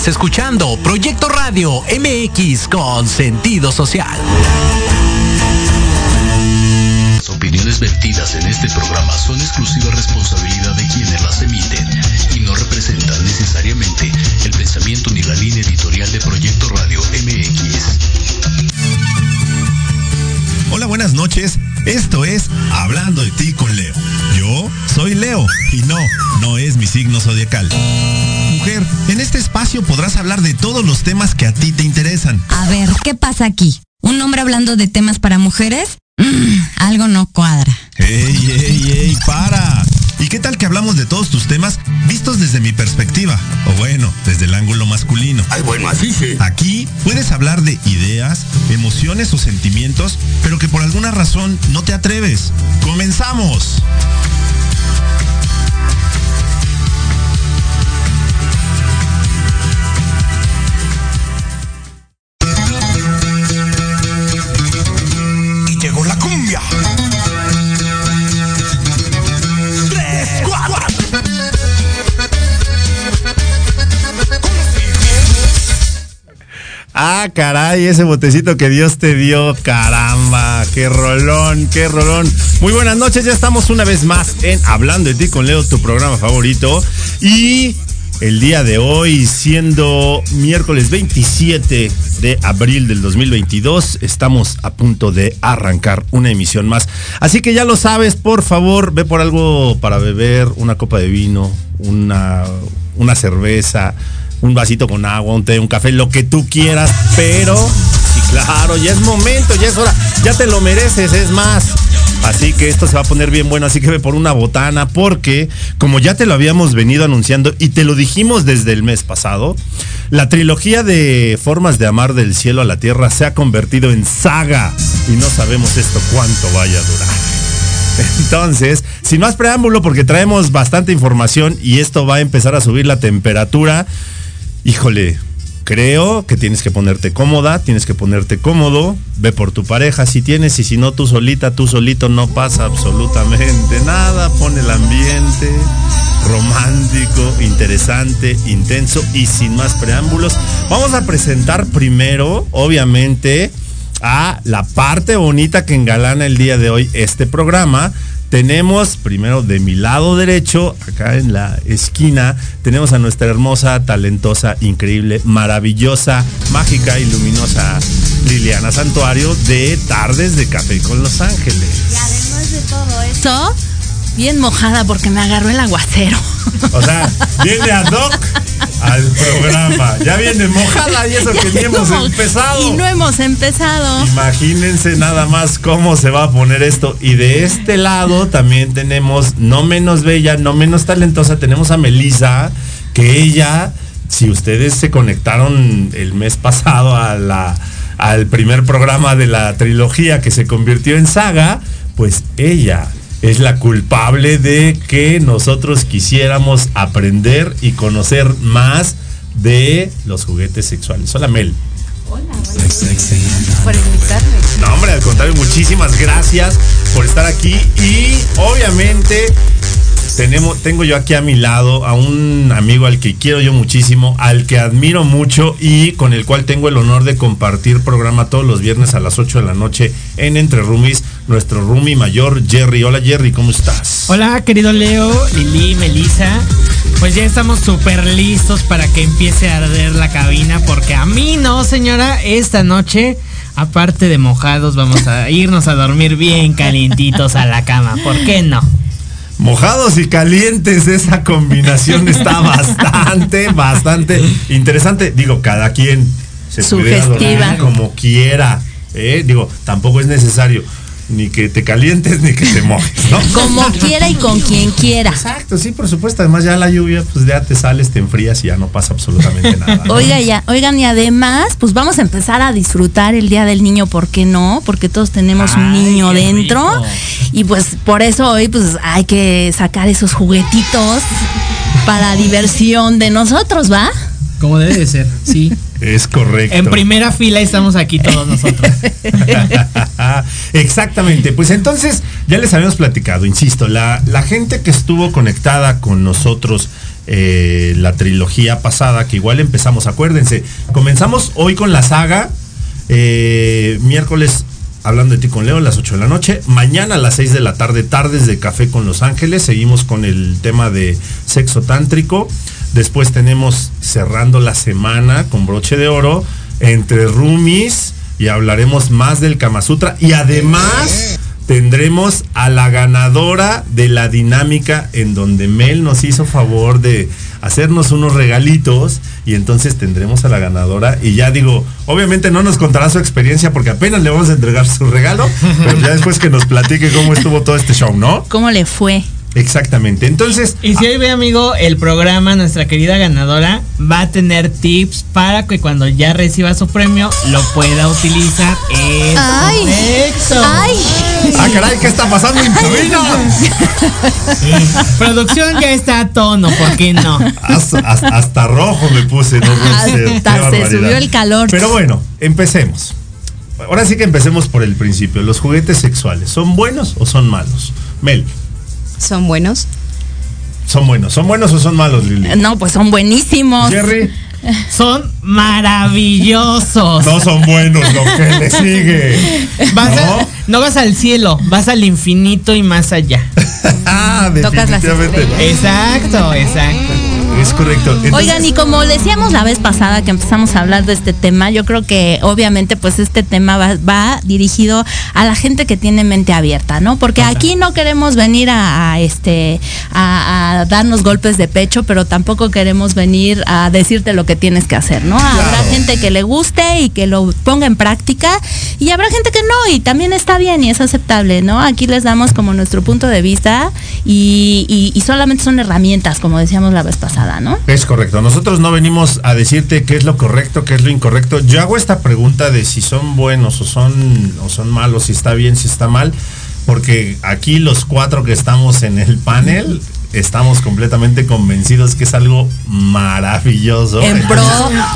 Estás escuchando Proyecto Radio MX con sentido social. Las opiniones vertidas en este programa son exclusiva responsabilidad de quienes las emiten y no representan necesariamente el pensamiento ni la línea editorial de Proyecto Radio MX. Hola, buenas noches. Esto es Hablando de ti con Leo. Yo soy Leo y no, no es mi signo zodiacal. Mujer, en este espacio podrás hablar de todos los temas que a ti te interesan. A ver, ¿qué pasa aquí? ¿Un hombre hablando de temas para mujeres? Mm, algo no cuadra. ¡Ey, ey, ey! ¡Para! ¿Y qué tal que hablamos de todos tus temas vistos desde mi perspectiva? O bueno, desde el ángulo masculino. Ay, bueno, así sí. Aquí puedes hablar de ideas, emociones o sentimientos, pero que por alguna razón no te atreves. ¡Comenzamos! Ah, caray, ese botecito que Dios te dio, caramba, qué rolón, qué rolón. Muy buenas noches, ya estamos una vez más en Hablando de ti con Leo, tu programa favorito. Y el día de hoy, siendo miércoles 27 de abril del 2022, estamos a punto de arrancar una emisión más. Así que ya lo sabes, por favor, ve por algo para beber, una copa de vino, una, una cerveza un vasito con agua, un té, un café, lo que tú quieras, pero sí, claro, ya es momento, ya es hora, ya te lo mereces, es más. Así que esto se va a poner bien bueno, así que ve por una botana, porque como ya te lo habíamos venido anunciando y te lo dijimos desde el mes pasado, la trilogía de Formas de Amar del Cielo a la Tierra se ha convertido en saga y no sabemos esto cuánto vaya a durar. Entonces, sin más preámbulo, porque traemos bastante información y esto va a empezar a subir la temperatura. Híjole, creo que tienes que ponerte cómoda, tienes que ponerte cómodo, ve por tu pareja si tienes y si no tú solita, tú solito no pasa absolutamente nada, pone el ambiente romántico, interesante, intenso y sin más preámbulos. Vamos a presentar primero, obviamente, a la parte bonita que engalana el día de hoy este programa. Tenemos primero de mi lado derecho, acá en la esquina, tenemos a nuestra hermosa, talentosa, increíble, maravillosa, mágica y luminosa Liliana Santuario de Tardes de Café con Los Ángeles. Y además de todo eso, bien mojada porque me agarró el aguacero. O sea, viene ad hoc al programa. Ya viene mojada y eso que ni hemos empezado. Y no hemos empezado. Imagínense nada más cómo se va a poner esto. Y de este lado también tenemos, no menos bella, no menos talentosa, tenemos a Melissa, que ella, si ustedes se conectaron el mes pasado a la, al primer programa de la trilogía que se convirtió en saga, pues ella es la culpable de que nosotros quisiéramos aprender y conocer más de los juguetes sexuales. Hola Mel. Por invitarme. No, hombre, al contrario, muchísimas gracias por estar aquí. Y obviamente tengo yo aquí a mi lado a un amigo al que quiero yo muchísimo, al que admiro mucho y con el cual tengo el honor de compartir programa todos los viernes a las 8 de la noche en Entre Roomies, nuestro roomie mayor, Jerry. Hola Jerry, ¿cómo estás? Hola, querido Leo, Lili, Melissa. Pues ya estamos súper listos para que empiece a arder la cabina, porque a mí no, señora, esta noche, aparte de mojados, vamos a irnos a dormir bien calientitos a la cama. ¿Por qué no? Mojados y calientes, esa combinación está bastante, bastante interesante. Digo, cada quien se pudiera Sugestiva. dormir como quiera. ¿eh? Digo, tampoco es necesario ni que te calientes ni que te mojes, ¿no? Como quiera y con quien quiera. Exacto, sí, por supuesto. Además, ya la lluvia, pues ya te sales, te enfrías y ya no pasa absolutamente nada. ¿no? Oiga, ya, oigan, y además, pues vamos a empezar a disfrutar el Día del Niño, ¿por qué no? Porque todos tenemos un niño dentro. rico. Y pues por eso hoy pues hay que sacar esos juguetitos para diversión de nosotros, ¿va? Como debe de ser, sí. Es correcto. En primera fila estamos aquí todos nosotros. Exactamente, pues entonces ya les habíamos platicado, insisto, la, la gente que estuvo conectada con nosotros eh, la trilogía pasada, que igual empezamos, acuérdense, comenzamos hoy con la saga, eh, miércoles hablando de ti con Leo a las 8 de la noche, mañana a las 6 de la tarde, tardes de café con Los Ángeles, seguimos con el tema de sexo tántrico, después tenemos cerrando la semana con broche de oro, entre roomies, y hablaremos más del Kama Sutra, y además tendremos a la ganadora de la dinámica en donde Mel nos hizo favor de hacernos unos regalitos y entonces tendremos a la ganadora y ya digo, obviamente no nos contará su experiencia porque apenas le vamos a entregar su regalo, pero ya después que nos platique cómo estuvo todo este show, ¿no? ¿Cómo le fue? Exactamente. Entonces. Y si hoy ve, amigo, el programa, nuestra querida ganadora va a tener tips para que cuando ya reciba su premio lo pueda utilizar. Es ¡Ay! correcto. ¡Ay! ¡Ah, caray! ¿Qué está pasando cabina? Producción ya está a tono, ¿por qué no? Hasta, hasta- hasta rojo me puse, no Hasta se subió el calor. Pero bueno, empecemos. Ahora sí que empecemos por el principio. ¿Los juguetes sexuales son buenos o son malos? Mel, Son buenos. ¿son buenos? ¿Son buenos o son malos, Lili? No, pues son buenísimos. Jerry, Son maravillosos. no son buenos, lo que le sigue. Vas a- ¿No? no vas al cielo, vas al infinito y más allá. Ah, Tocas las definitivamente. Exacto, exacto. Es correcto. Entonces, Oigan, y como decíamos la vez pasada que empezamos a hablar de este tema, yo creo que obviamente pues este tema va, va dirigido a la gente que tiene mente abierta, ¿no? Porque aquí no queremos venir a, a, este a, a darnos golpes de pecho, pero tampoco queremos venir a decirte lo que tienes que hacer, ¿no? Habrá gente que le guste y que lo ponga en práctica y habrá gente que no y también está bien y es aceptable, ¿no? Aquí les damos como nuestro punto de vista y, y- y solamente son herramientas, como decíamos la vez pasada, ¿no? Es correcto. Nosotros no venimos a decirte qué es lo correcto, qué es lo incorrecto. Yo hago esta pregunta de si son buenos o son, o son malos, si está bien, si está mal, porque aquí los cuatro que estamos en el panel estamos completamente convencidos que es algo maravilloso. En pro,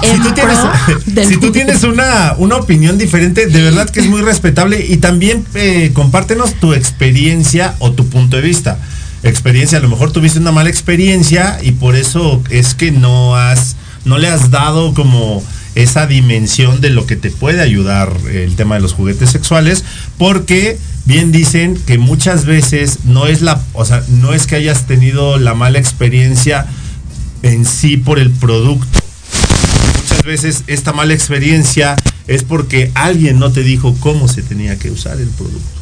si en tú tienes, pro del si tú juguete. tienes una, una opinión diferente, de verdad que es muy respetable y también eh, compártenos tu experiencia o tu punto de vista. Experiencia, a lo mejor tuviste una mala experiencia y por eso es que no has, no le has dado como esa dimensión de lo que te puede ayudar el tema de los juguetes sexuales, porque bien dicen que muchas veces no es la, o sea, no es que hayas tenido la mala experiencia en sí por el producto. Muchas veces esta mala experiencia es porque alguien no te dijo cómo se tenía que usar el producto.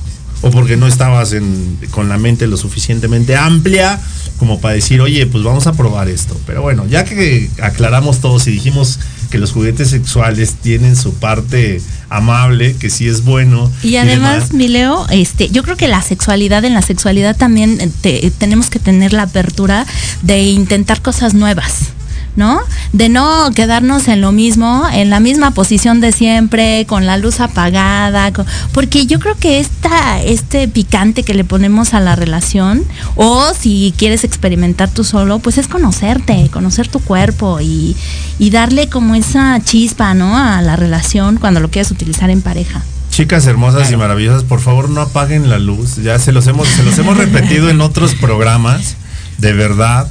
O porque no estabas en- con la mente lo suficientemente amplia como para decir, oye, pues vamos a probar esto. Pero bueno, ya que aclaramos todos y dijimos que los juguetes sexuales tienen su parte amable, que sí es bueno. Y además, demás, mi Leo, este, yo creo que la sexualidad, en la sexualidad también eh, te- tenemos que tener la apertura de intentar cosas nuevas. ¿No? De no quedarnos en lo mismo, en la misma posición de siempre, con la luz apagada, con- porque yo creo que esta, este picante que le ponemos a la relación, o si quieres experimentar tú solo, pues es conocerte, conocer tu cuerpo y, y darle como esa chispa, ¿no? A la relación cuando lo quieres utilizar en pareja. Chicas hermosas y maravillosas, por favor no apaguen la luz. Ya se los hemos, se los hemos repetido en otros programas. De verdad.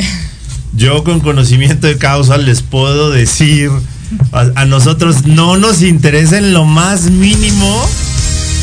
Yo con conocimiento de causa les puedo decir, a, a nosotros no nos interesa en lo más mínimo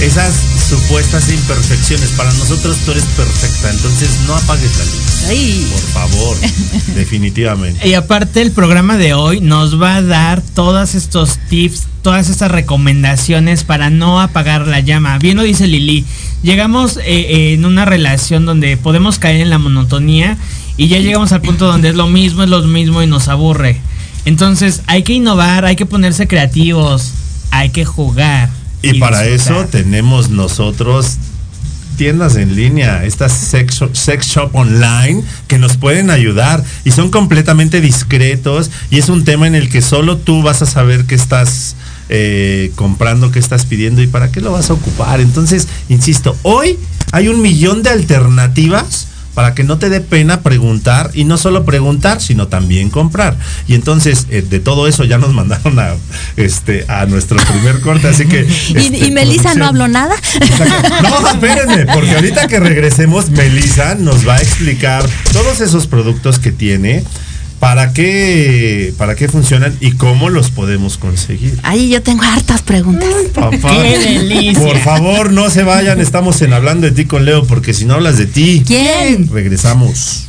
esas supuestas imperfecciones. Para nosotros tú eres perfecta, entonces no apagues la luz. Ay. Por favor, definitivamente. Y aparte el programa de hoy nos va a dar todos estos tips, todas estas recomendaciones para no apagar la llama. Bien lo dice Lili, llegamos eh, eh, en una relación donde podemos caer en la monotonía y ya llegamos al punto donde es lo mismo, es lo mismo y nos aburre. Entonces hay que innovar, hay que ponerse creativos, hay que jugar. Y para disfrutar. eso tenemos nosotros tiendas en línea, estas sex shop, sex shop online que nos pueden ayudar y son completamente discretos y es un tema en el que solo tú vas a saber qué estás eh, comprando, qué estás pidiendo y para qué lo vas a ocupar. Entonces, insisto, hoy hay un millón de alternativas para que no te dé pena preguntar y no solo preguntar, sino también comprar. Y entonces, eh, de todo eso ya nos mandaron a, este, a nuestro primer corte, así que... ¿Y, este, y Melissa producción- no habló nada? no, espérenme, porque ahorita que regresemos, Melissa nos va a explicar todos esos productos que tiene. ¿Para qué, ¿Para qué funcionan y cómo los podemos conseguir? Ahí yo tengo hartas preguntas. Papá, ¡Qué delicia! Por favor, no se vayan, estamos en Hablando de ti con Leo, porque si no hablas de ti, ¿Quién? regresamos.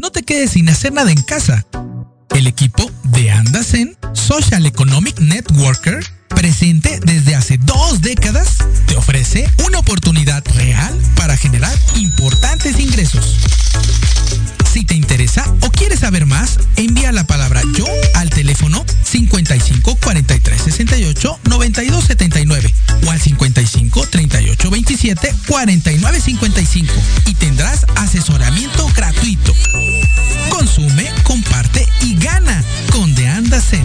No te quedes sin hacer nada en casa. El equipo de Andasen Social Economic Networker, presente desde hace dos décadas, te ofrece una oportunidad real para generar importantes ingresos. Si te interesa o quieres saber más, envía la palabra yo al teléfono 55 43 68 92 79 o al 55 38 27 49 55 y tendrás asesoramiento gratuito. Consume, comparte y gana con The Andasen.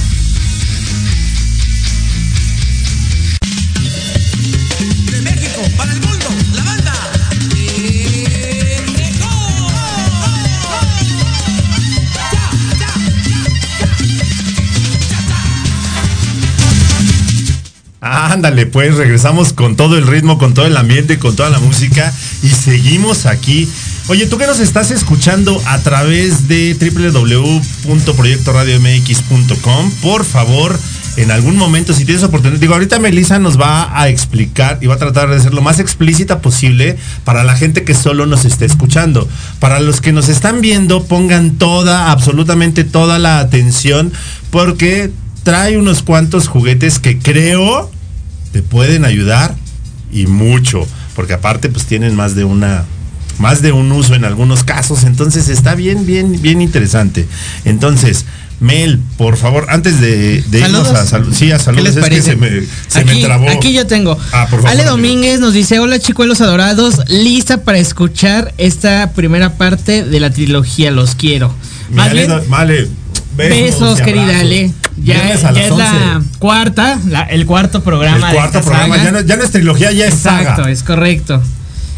Ándale, pues regresamos con todo el ritmo, con todo el ambiente, con toda la música y seguimos aquí. Oye, tú que nos estás escuchando a través de www.proyectoradiomx.com, por favor, en algún momento, si tienes oportunidad, digo, ahorita Melissa nos va a explicar y va a tratar de ser lo más explícita posible para la gente que solo nos está escuchando. Para los que nos están viendo, pongan toda, absolutamente toda la atención, porque trae unos cuantos juguetes que creo te pueden ayudar y mucho, porque aparte pues tienen más de una más de un uso en algunos casos, entonces está bien bien bien interesante. Entonces, Mel, por favor, antes de, de irnos a salud, sí, a ¿Qué saludos, les es que parece? se me, se aquí, me trabó. aquí yo tengo. Ah, por favor, Ale. Domínguez nos dice, hola chicuelos adorados, lista para escuchar esta primera parte de la trilogía Los Quiero. Mi Más Ale, bien, do- Male, besos, querida. Ale. Ya, es la 11. cuarta, la- el cuarto programa El de cuarto esta programa, saga. ya no, ya no es trilogía, ya es Exacto, saga. es correcto.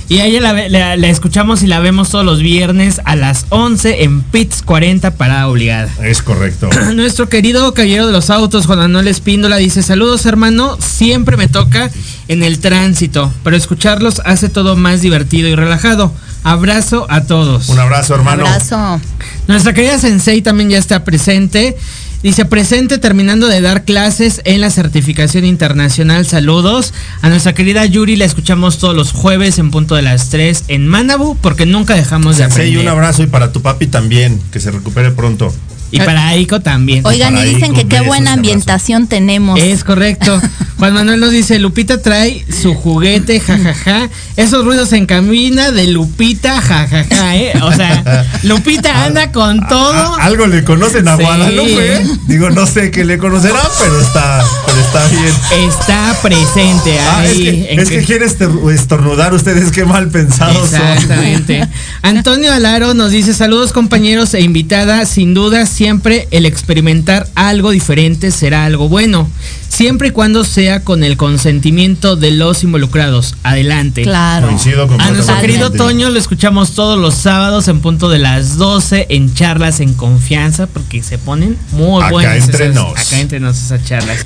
Y a ella la, ve- la- la escuchamos y la vemos todos los viernes a las 11 en Pits 40 para obligada. Es correcto. Nuestro querido caballero de los autos, Juan Manuel Espíndola, dice, saludos hermano, siempre me toca en el tránsito, pero escucharlos hace todo más divertido y relajado. Abrazo a todos. Un abrazo, hermano. Abrazo. Nuestra querida Sensei también ya está presente. Dice, presente terminando de dar clases en la certificación internacional. Saludos. A nuestra querida Yuri la escuchamos todos los jueves en punto de las 3 en Manabu porque nunca dejamos de aprender. un abrazo y para tu papi también, que se recupere pronto. Y para Aiko también. Oigan, y dicen que qué buena ambientación tenemos. Es correcto. Juan Manuel nos dice, Lupita trae su juguete, jajaja. Esos ruidos en camina de Lupita, jajaja, ¿eh? O sea, Lupita anda con todo. algo le conocen a Sí. Guadalupe. Digo, no sé qué le conocerá, pero está, pero está bien. Está presente Ah, es ahí. que, en es que- que quiere estor- estornudar ustedes, qué mal pensados son. Exactamente. Antonio Alaro nos dice saludos compañeros e invitada. Sin duda siempre el experimentar algo diferente será algo bueno. Siempre y cuando sea con el consentimiento de los involucrados. Adelante. Claro. Coincido A nuestro querido Toño lo escuchamos todos los sábados en punto de las 12 en charlas en confianza porque se ponen muy Acá buenas. entre esas- nos. Acá entre nos esas charlas.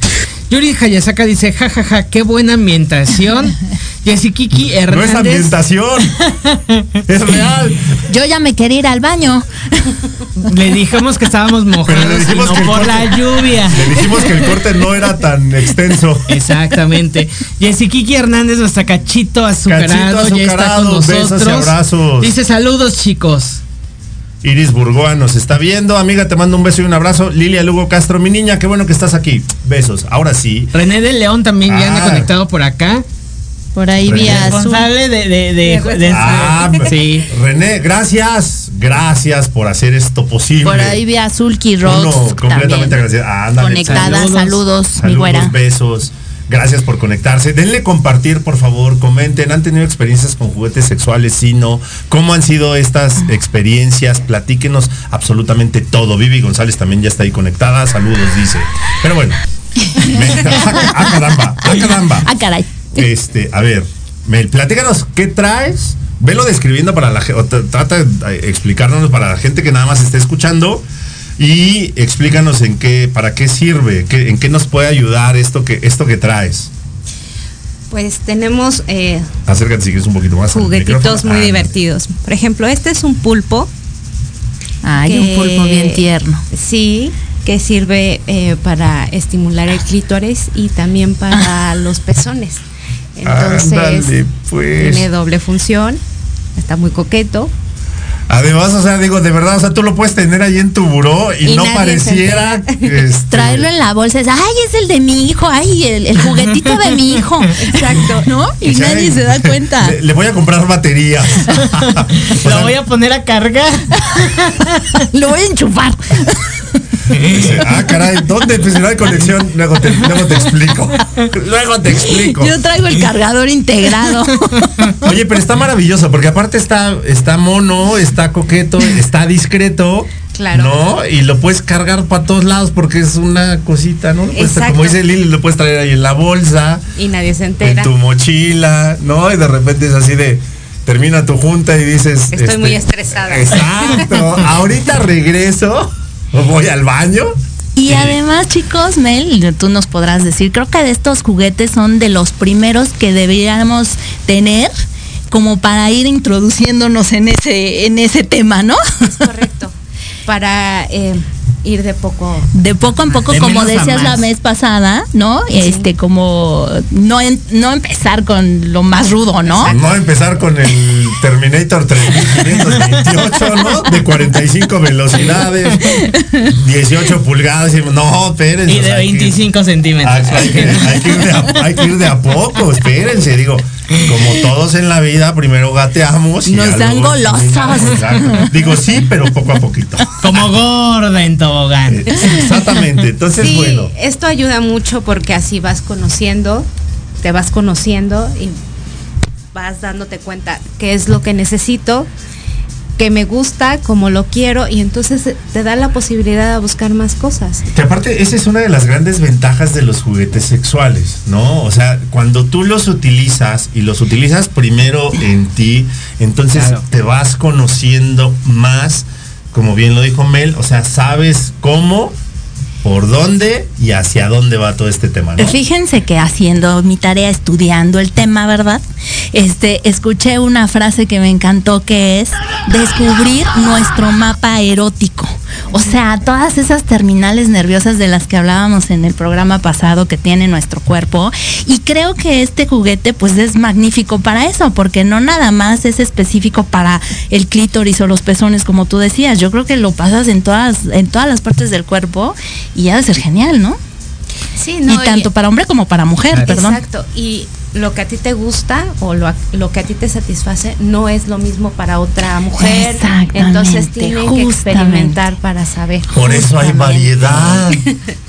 Yuri Hayasaka dice, jajaja, qué buena ambientación. Yessikiki No es Hernández. ambientación. es real. Yo ya me quería ir al baño. Le dijimos que estábamos mojados dijimos no que por corte- la lluvia. Le dijimos que el corte no era tan extenso. Exactamente. Yessikiki Hernández, nuestra cachito azucarado, Cachito ya está con azucarado, besos y nosotros. abrazos. Dice saludos chicos. Iris Burgoa nos está viendo. Amiga, te mando un beso y un abrazo. Lilia Lugo Castro, mi niña, qué bueno que estás aquí. Besos. Ahora sí. René de León también ya anda Ah. conectado por acá. Por ahí René. vía azul. Responsable de, de, de- de- Ah, sí. René, gracias. Gracias por hacer esto posible. Por ahí vía azul Uno Rocks. completamente agradecido. Ándale, Conectada, saludos. saludos, mi güera. besos. Gracias por conectarse. Denle compartir, por favor. Comenten. ¿Han tenido experiencias con juguetes sexuales? Sí, no. ¿Cómo han sido estas experiencias? Platíquenos absolutamente todo. Vivi González también ya está ahí conectada. Saludos, dice. Pero bueno. Me- ah, caramba. Ah, caramba. Ah, caray. Este, a ver, Mel, platícanos, ¿qué traes? Velo describiendo para la gente, trata de explicarnos para la gente que nada más esté escuchando y explícanos en qué, para qué sirve, qué, en qué nos puede ayudar esto que, esto que traes. Pues tenemos eh, Acércate si quieres un poquito más. juguetitos muy Ah, divertidos. Por ejemplo, este es un pulpo. Ay, un pulpo bien tierno. Sí, que sirve eh, para estimular el clítoris y también para los pezones. Entonces, Ándale, pues. tiene doble función. Está muy coqueto. Además, o sea, digo, de verdad, o sea, tú lo puedes tener ahí en tu buró y, Y no pareciera. este, Traerlo en la bolsa es, ay, es el de mi hijo, ay, el, el juguetito de mi hijo. Exacto. ¿No? Y o sea, nadie se da cuenta. Le, le voy a comprar baterías. Lo sea, voy a poner a cargar. Lo voy a enchufar. Dice, ah, caray, ¿dónde? Pues si no hay conexión, luego te, luego te explico. Luego te explico. Yo traigo el cargador integrado. Oye, pero está maravilloso, porque aparte está, está mono, está coqueto, está discreto. Claro. ¿No? Y lo puedes cargar para todos lados porque es una cosita, ¿no? Lo puedes- Exacto. como dice Lili, lo puedes traer ahí en la bolsa, Y nadie se en entera. tu mochila, ¿no? Y de repente es así de. Termina tu junta y dices. este, Estoy muy estresada. Exacto. Ahorita regreso. O Voy al baño. Y además, chicos, Mel, tú nos podrás decir, creo que de estos juguetes son de los primeros que deberíamos tener como para ir introduciéndonos en ese, en ese tema, ¿no? Es correcto. Para eh, ir de poco. De poco en poco, De como decías la vez pasada, ¿no? Este, como no, en- no empezar con lo más rudo, ¿no? No empezar con el Terminator 3528, ¿no? De 45 velocidades, 18 pulgadas. y- No, espérense. Y o de sea, hay que- 25 centímetros. Hay, hay que, hay que ir de a, hay que ir de a poco, espérense, digo, como todos en la vida, primero gateamos y Nos dan luego exacto. Digo, sí, pero poco a poquito. Como gorda en tobogán. Exactamente, entonces sí, bueno. esto ayuda mucho porque así vas conociendo, te vas conociendo y vas dándote cuenta qué es lo que necesito, que me gusta, cómo lo quiero y entonces te da la posibilidad de buscar más cosas. Que aparte, esa es una de las grandes ventajas de los juguetes sexuales, ¿no? O sea, cuando tú los utilizas y los utilizas primero en ti, entonces Claro. te vas conociendo más, como bien lo dijo Mel, o sea, sabes cómo, por dónde y hacia dónde va todo este tema, ¿no? Fíjense que haciendo mi tarea, estudiando el tema, ¿verdad? Este, escuché una frase que me encantó que es descubrir nuestro mapa erótico. O sea, todas esas terminales nerviosas de las que hablábamos en el programa pasado que tiene nuestro cuerpo. Y creo que este juguete pues es magnífico para eso, porque no nada más es específico para el clítoris o los pezones, como tú decías. Yo creo que lo pasas en todas, en todas las partes del cuerpo y ya debe ser genial, ¿no? Sí, no, y tanto y- para hombre como para mujer, perdón. Exacto. Y lo que a ti te gusta o lo, lo que a ti te satisface no es lo mismo para otra mujer. Exactamente, Entonces tienen que justamente. experimentar para saber. Por eso hay variedad.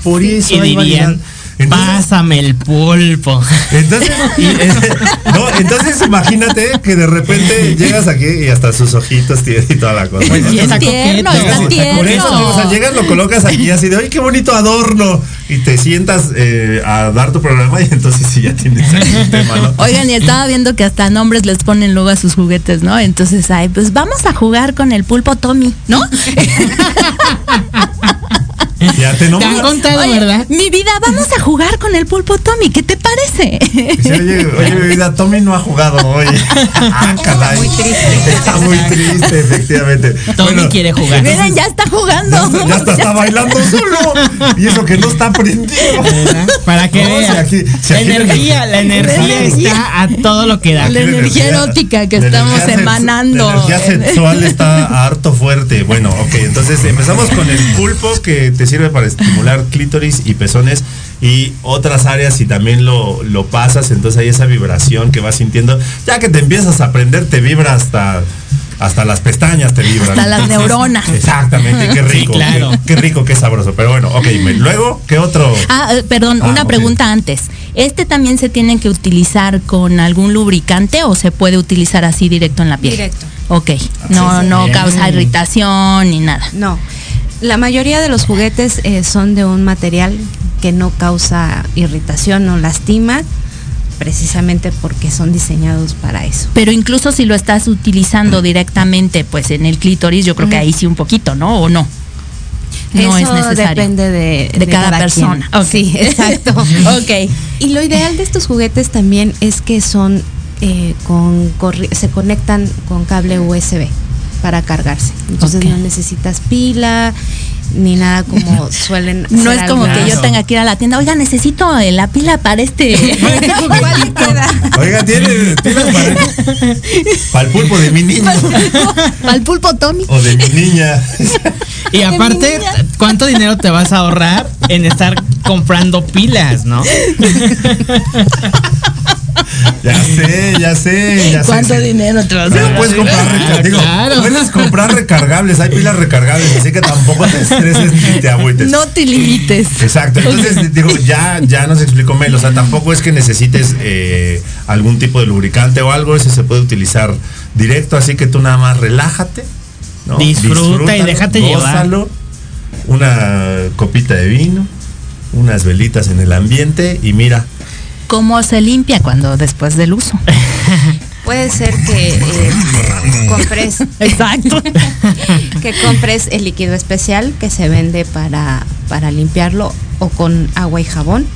Por eso Y hay variedad. Entonces- pásame el pulpo. Entonces, no, entonces imagínate que de repente llegas aquí y hasta sus ojitos tiene y toda la cosa. Pues ¿no? sí, está tierno, coqueto. está tierno. Por eso, o sea, llegas, lo colocas aquí así de, ¡ay, qué bonito adorno! Y te sientas eh, a dar tu programa y entonces sí ya tienes ahí un tema, ¿no? Oigan, y estaba viendo que hasta nombres les ponen luego a sus juguetes, ¿no? Entonces, ay, pues vamos a jugar con el pulpo Tommy, ¿no? Ya te Te han contado, Oye, ¿verdad? mi vida, vamos a jugar con el pulpo Tommy, ¿qué te parece? Dice, oye, oye, mi vida, Tommy no ha jugado hoy. Ah, caray. muy triste. Está muy triste, efectivamente. Tommy Bueno, quiere jugar. Miren, ya está jugando. Ya, hasta está bailando solo. Y eso que no está prendido. ¿Verdad? Para que No, vean. si aquí- si la aquí- energía, la energía energía. está a todo lo que da. La energía erótica que la estamos energía emanando. La energía sexual está harto fuerte. Bueno, ok, entonces empezamos con el pulpo que te sirve para estimular clítoris y pezones y otras áreas y también lo, lo pasas, entonces hay esa vibración que vas sintiendo. Ya que te empiezas a aprender, te vibra hasta... Hasta las pestañas te vibran. Hasta las neuronas. Exactamente, qué rico. Sí, claro. Qué, qué rico, qué sabroso. Pero bueno, ok, luego, ¿qué otro? Ah, eh, perdón, Ah, una pregunta antes. ¿Este también se tiene que utilizar con algún lubricante o se puede utilizar así directo en la piel? Directo. Ok, no, sí. no causa irritación ni nada. No. La mayoría de los juguetes eh, son de un material que no causa irritación o lastima, precisamente porque son diseñados para eso. Pero incluso si lo estás utilizando directamente pues en el clítoris, yo creo que ahí sí un poquito, ¿no? ¿O no? No Eso es necesario. depende de, De cada persona. Sí, exacto. ok. Y lo ideal de estos juguetes también es que son eh, con se conectan con cable USB para cargarse. Entonces no necesitas pila ni nada como suelen. No es como que yo tenga que ir a la tienda, oiga, necesito eh, la pila para este. Oiga, tiene, tiene para, para el pulpo de mi niño Para el pulpo Tommy. o de mi niña. Y aparte, niña. ¿cuánto dinero te vas a ahorrar en estar comprando pilas, no? Ya sé, ya sé, ya sé. ¿Cuánto dinero te vas a puedes comprar, reca- digo, claro. puedes comprar recargables, hay pilas recargables, así que tampoco te estreses ni te agüites. No te limites. Exacto, entonces digo, ya, ya nos explicó Mel, o sea, tampoco es que necesites eh, algún tipo de lubricante o algo, ese se puede utilizar directo, así que tú nada más relájate, ¿no? Disfruta y déjate llevar. gózalo, Una copita de vino, unas velitas en el ambiente y mira, ¿Cómo se limpia cuando después del uso? Puede ser que eh, compres Exacto. que compres el líquido especial que se vende para, para limpiarlo o con agua y jabón.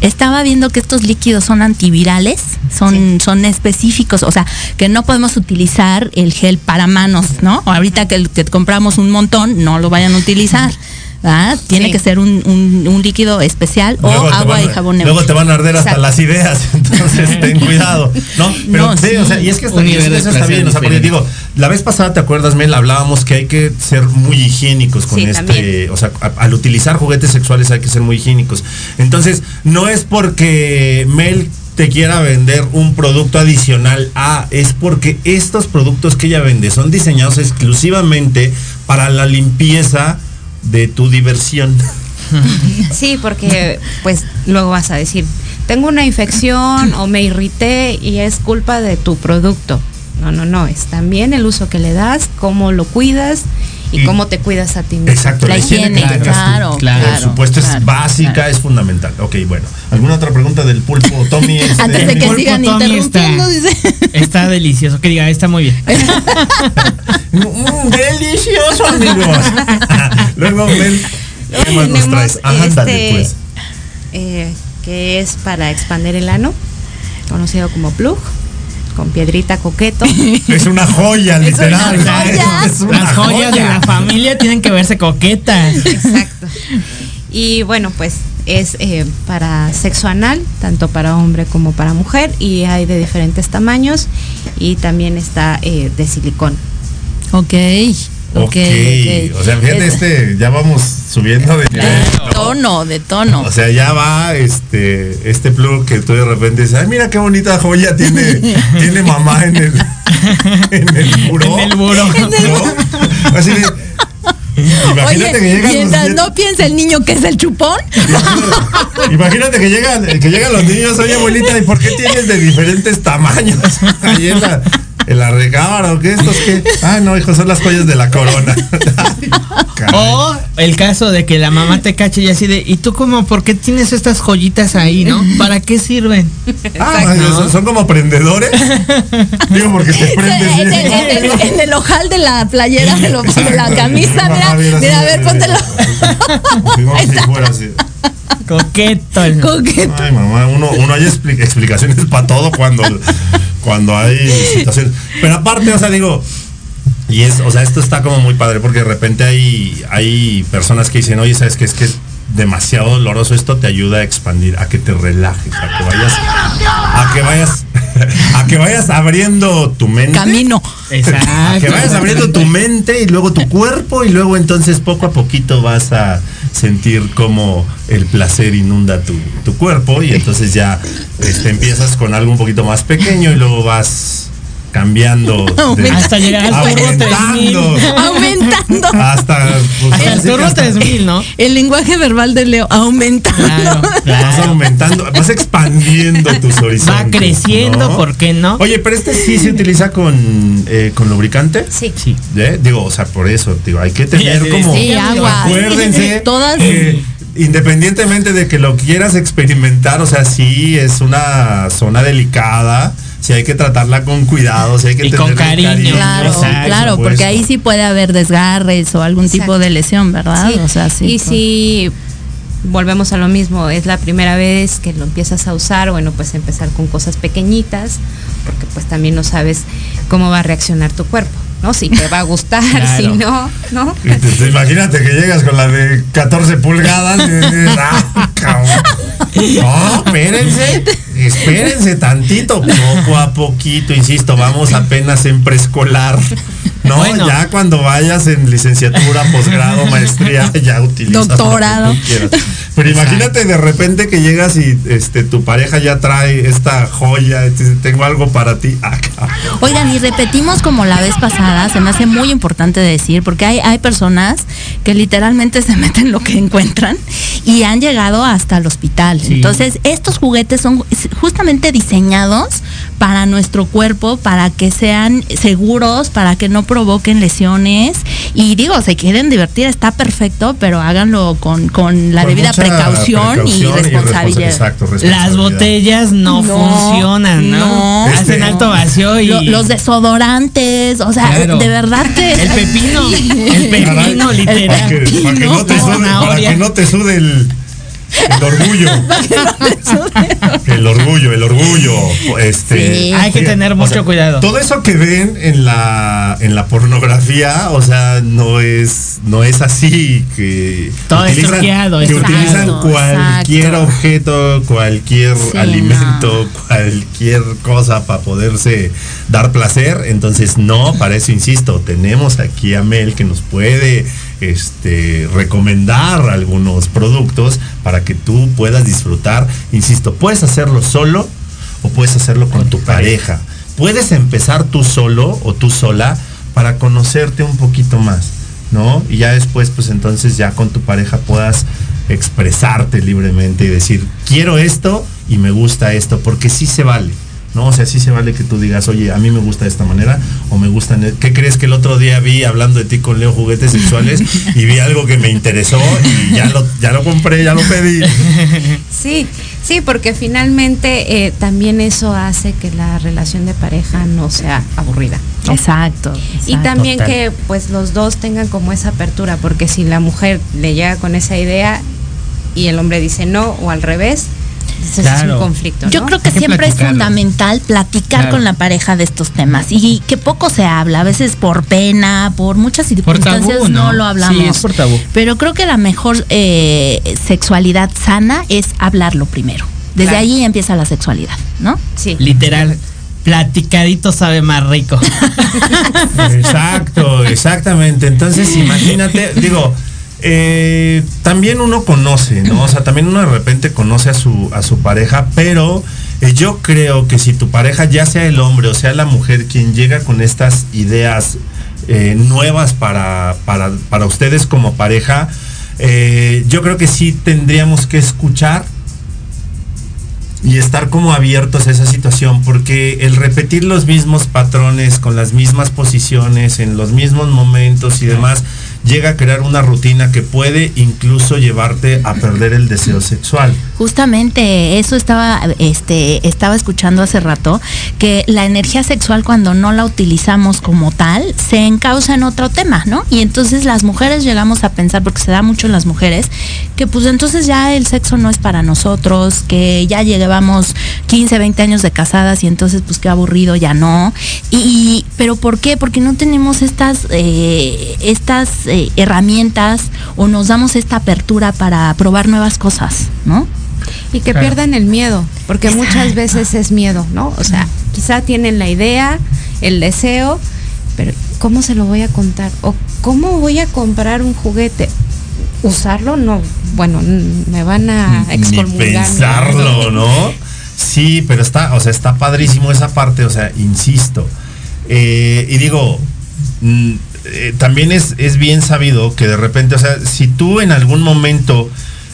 Estaba viendo que estos líquidos son antivirales, son, Sí. son específicos, o sea, que no podemos utilizar el gel para manos, ¿no? O ahorita que, que compramos un montón, no lo vayan a utilizar. ¿verdad? Tiene Sí. que ser un, un- un líquido especial o Luego agua van- y jabón neutro. Luego te van a arder hasta Exacto. las ideas, entonces ten cuidado. No, pero No, sí, sí. o sea, y es que está, de eso está bien, o sea, porque digo, la vez pasada, ¿te acuerdas, Mel? Hablábamos que hay que ser muy higiénicos con Sí, este, también. o sea, a- al utilizar juguetes sexuales hay que ser muy higiénicos. Entonces, no es porque Mel te quiera vender un producto adicional a, es porque estos productos que ella vende son diseñados exclusivamente para la limpieza de tu diversión. Sí, porque pues luego vas a decir, tengo una infección o me irrité y es culpa de tu producto. No, no, no, es también el uso que le das, cómo lo cuidas y Y- cómo te cuidas a ti mismo. Exacto, La la, higiene, que higiene, tengas tú. claro, claro, Por supuesto, claro, es básica, claro. es fundamental. Ok, bueno. ¿Alguna otra pregunta del pulpo, Tommy? Este, Antes de que Pulpo sigan Tommy interrumpiendo, está- dice. Está delicioso. Que diga, está muy bien. Mm, delicioso, amigos. Luego, Mel, ¿qué más nos Tenemos traes? Ándale, este, pues. eh, que es para expander el ano, conocido como plug, con piedrita coqueto. Es una joya, literal. una joya. Es una Las joyas de la familia tienen que verse coquetas. Exacto. Y bueno, pues es eh, para sexo anal, tanto para hombre como para mujer, y hay de diferentes tamaños y también está eh, de silicón. Ok. Ok. Ok. O sea, fíjate, Es- este, ya vamos subiendo de De tono, de tono. O sea, ya va este este plug que tú de repente dices, ay, mira qué bonita joya tiene, tiene mamá en el, en el buró. En el buró. ¿No? Así de, imagínate Oye, que llegan mientras los no piensa el niño que es el chupón. Imagínate que llegan, que llegan los niños, oye abuelita, ¿y por qué tienes de diferentes tamaños? Ahí en la, en la recámara o qué estos qué? Ah, no, hijo, son las joyas de la corona. Ay. O el caso de que la mamá te cache y así de, ¿y tú cómo, por qué tienes estas joyitas ahí, no? ¿Para qué sirven? Ah, son- son como prendedores. Digo, porque te prendes. en, el, en el- en el ojal de la playera, de, lo- de la camisa, mira, mira, a ver, póntelo. Como así. Coqueto. el- Coqueto. Ay, mamá, uno, uno hay expli- explicaciones para todo cuando, cuando hay situaciones. Pero aparte, o sea, digo, y es, o sea, esto está como muy padre porque de repente hay, hay personas que dicen, oye, ¿sabes qué? Es que es demasiado doloroso esto te ayuda a expandir, a que te relajes, a que vayas, a que vayas, a que vayas abriendo tu mente. Camino. A Exacto. que vayas abriendo tu mente y luego tu cuerpo y luego entonces poco a poquito vas a sentir como el placer inunda tu, tu cuerpo y entonces ya este, empiezas con algo un poquito más pequeño y luego vas cambiando de- Hasta llegar al turbo aumentando 3000. Aumentando. hasta pues, Hasta el turbo hasta 3000, ¿no? El lenguaje verbal de Leo aumentando. Claro, vas claro. aumentando vas expandiendo tus horizontes Va creciendo, ¿no? ¿por qué no? oye pero este sí se utiliza con eh, con lubricante Sí. Sí. ¿Eh? Digo, o sea, por eso, digo, hay que tener como. Sí, agua. Acuérdense. Todas- independientemente de que lo quieras experimentar, o sea, sí es una zona delicada, sí hay que tratarla con cuidado, sí hay que Y con tenerle cariño. Claro, Exacto, claro, por porque ahí sí puede haber desgarres o algún tipo de lesión, ¿verdad? Sí, O sea, sí. y pues. si volvemos a lo mismo, es la primera vez que lo empiezas a usar, bueno, pues empezar con cosas pequeñitas, porque pues también no sabes cómo va a reaccionar tu cuerpo, ¿no? Si te va a gustar, Claro. si no, ¿no? Y te- te- imagínate que llegas con la de 14 pulgadas y dices, "Ah, cabrón". No, espérense, espérense tantito, poco a poquito, insisto, vamos apenas en preescolar. No, Bueno. ya cuando vayas en licenciatura, posgrado, maestría, ya utilizas lo que Doctorado. tú quieras. Pero imagínate de repente que llegas y este tu pareja ya trae esta joya, tengo algo para ti. Ah, cabrón. Oigan, y repetimos como la vez pasada, se me hace muy importante decir, porque hay, hay personas que literalmente se meten lo que encuentran y han llegado hasta el hospital. Sí. Entonces, estos juguetes son justamente diseñados para nuestro cuerpo, para que sean seguros, para que no provoquen lesiones. Y digo, si quieren divertir, está perfecto, pero háganlo con, con la Con debida precaución, precaución y responsabilidad. Exacto, Las botellas no, No, funcionan, ¿no? no. Hacen Este- alto vacío y. Lo- los desodorantes, o sea, Claro. de verdad que El pepino, el pepino, Para literal. que, para que no te sude, para que no te sude el, el orgullo. El orgullo, el orgullo. Este, Sí. Hay que tener o mucho sea, cuidado. Todo eso que ven en la en la pornografía, o sea, no es no es así que Todo es truqueado, que exacto, utilizan cualquier exacto. objeto, cualquier Sí, alimento, no. cualquier cosa para poderse dar placer. Entonces, no, para eso insisto, tenemos aquí a Mel que nos puede este, recomendar algunos productos para que tú puedas disfrutar. Insisto, puedes hacerlo solo o puedes hacerlo con, tu pareja. Puedes empezar tú solo o tú sola para conocerte un poquito más, ¿no? Y ya después, pues entonces ya con tu pareja puedas expresarte libremente y decir, quiero esto y me gusta esto, porque sí se vale. ¿No? O sea, sí se vale que tú digas, oye, a mí me gusta de esta manera o me gustan. e-". ¿Qué crees que el otro día vi hablando de ti con Leo juguetes sexuales y vi algo que me interesó y ya lo, ya lo compré, ya lo pedí? Sí, sí, porque finalmente eh, también eso hace que la relación de pareja no sea aburrida. ¿no? Exacto. Y también Total. que pues los dos tengan como esa apertura, porque si la mujer le llega con esa idea y el hombre dice no o al revés, entonces es un conflicto. ¿no? Yo creo que siempre es fundamental platicar Claro. con la pareja de estos temas y que poco se habla, a veces por pena, por muchas Por circunstancias tabú, no ¿no? lo hablamos. Sí, es por tabú. Pero creo que la mejor eh, sexualidad sana es hablarlo primero. Desde Claro. ahí empieza la sexualidad, ¿no? Sí. Literal. platicadito sabe más rico. Exacto, exactamente. Entonces, imagínate, digo, eh, también uno conoce, ¿no? O sea, también uno de repente conoce a su, a su pareja, pero eh, yo creo que si tu pareja, ya sea el hombre o sea la mujer, quien llega con estas ideas eh, nuevas para, para, para ustedes como pareja, yo creo que sí tendríamos que escuchar y estar como abiertos a esa situación, porque el repetir los mismos patrones con las mismas posiciones, en los mismos momentos y demás, llega a crear una rutina que puede incluso llevarte a perder el deseo sexual. Justamente eso estaba, este, estaba escuchando hace rato, que la energía sexual cuando no la utilizamos como tal, se encausa en otro tema, ¿no? Y entonces las mujeres llegamos a pensar, porque se da mucho en las mujeres, que pues entonces ya el sexo no es para nosotros, que ya llevamos 15, 20 años de casadas y entonces pues qué aburrido, ya no. Y, pero ¿por qué? Porque no tenemos estas, eh, estas eh, herramientas o nos damos esta apertura para probar nuevas cosas, ¿no? Y que Claro. pierdan el miedo, porque muchas veces es miedo, ¿no? O sea, quizá tienen la idea, el deseo, pero ¿cómo se lo voy a contar? ¿O cómo voy a comprar un juguete? ¿Usarlo? No, bueno, me van a excomulgar. pensarlo, ¿no? Sí, pero está, o sea, está padrísimo esa parte, o sea, insisto. Eh, y digo, mm, eh, también es, es bien sabido que de repente, o sea, si tú en algún momento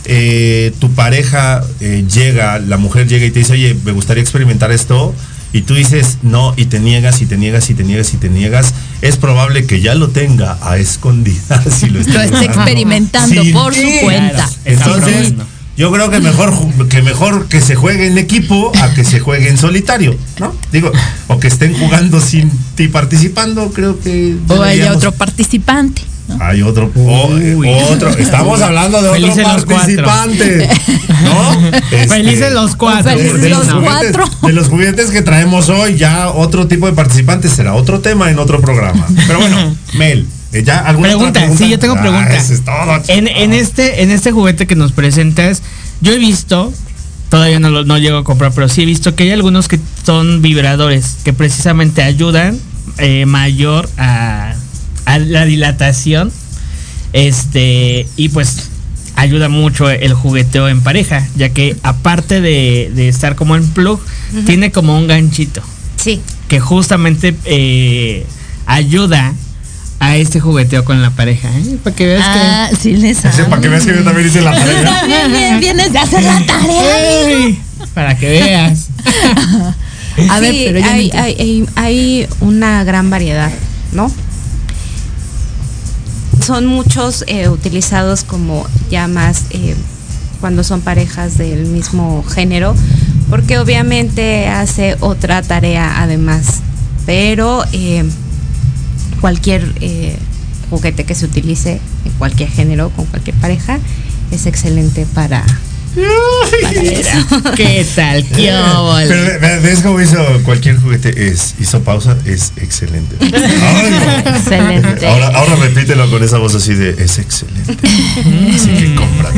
eh, tu pareja eh, llega, la mujer llega y te dice, oye, me gustaría experimentar esto, y tú dices no, y te niegas, y te niegas, y te niegas, y te niegas, es probable que ya lo tenga a escondidas si lo Lo está experimentando por su cuenta. Entonces, yo creo que mejor que mejor que se juegue en equipo a que se juegue en solitario, ¿no? Digo, o que estén jugando sin ti participando, creo que O hay deberíamos- otro participante. ¿No? hay otro, o- Uy. otro, estamos hablando de otro Felices los cuatro. participante, ¿no? Este, Felices los cuatro. de, los los juguetes, cuatro. de los juguetes que traemos hoy, ya otro tipo de participantes será otro tema en otro programa. Pero bueno, Mel, eh, ¿ya alguna Pregunta, sí, yo tengo Ah, pregunta. eso es todo, En, en este, en este juguete que nos presentas, yo he visto, todavía no lo no llego a comprar, pero sí he visto que hay algunos que son vibradores que precisamente ayudan eh, mayor a, a la dilatación. Este, y pues ayuda mucho el jugueteo en pareja, ya que aparte de, de estar como en plug, tiene como un ganchito Sí, que justamente eh, ayuda a este jugueteo con la pareja. ¿eh? Para que veas Ah, sí les Ese, para que veas que yo también hice la tarea. También bien, vienes de hacer la que. tarea. ¡Ey! Para que veas. A ver, Sí, pero yo hay, hay, hay- hay una gran variedad, ¿no? Son muchos eh, utilizados como ya más eh, cuando son parejas del mismo género, porque obviamente hace otra tarea además, pero eh, cualquier eh, juguete que se utilice en cualquier género, con cualquier pareja, es excelente para... ¿Qué tal? ¿Qué? Pero ve- ve- ves cómo hizo cualquier juguete, es, hizo pausa, es excelente. Ay, no. Excelente. Ahora, ahora repítelo con esa voz así de es excelente. Así que compra.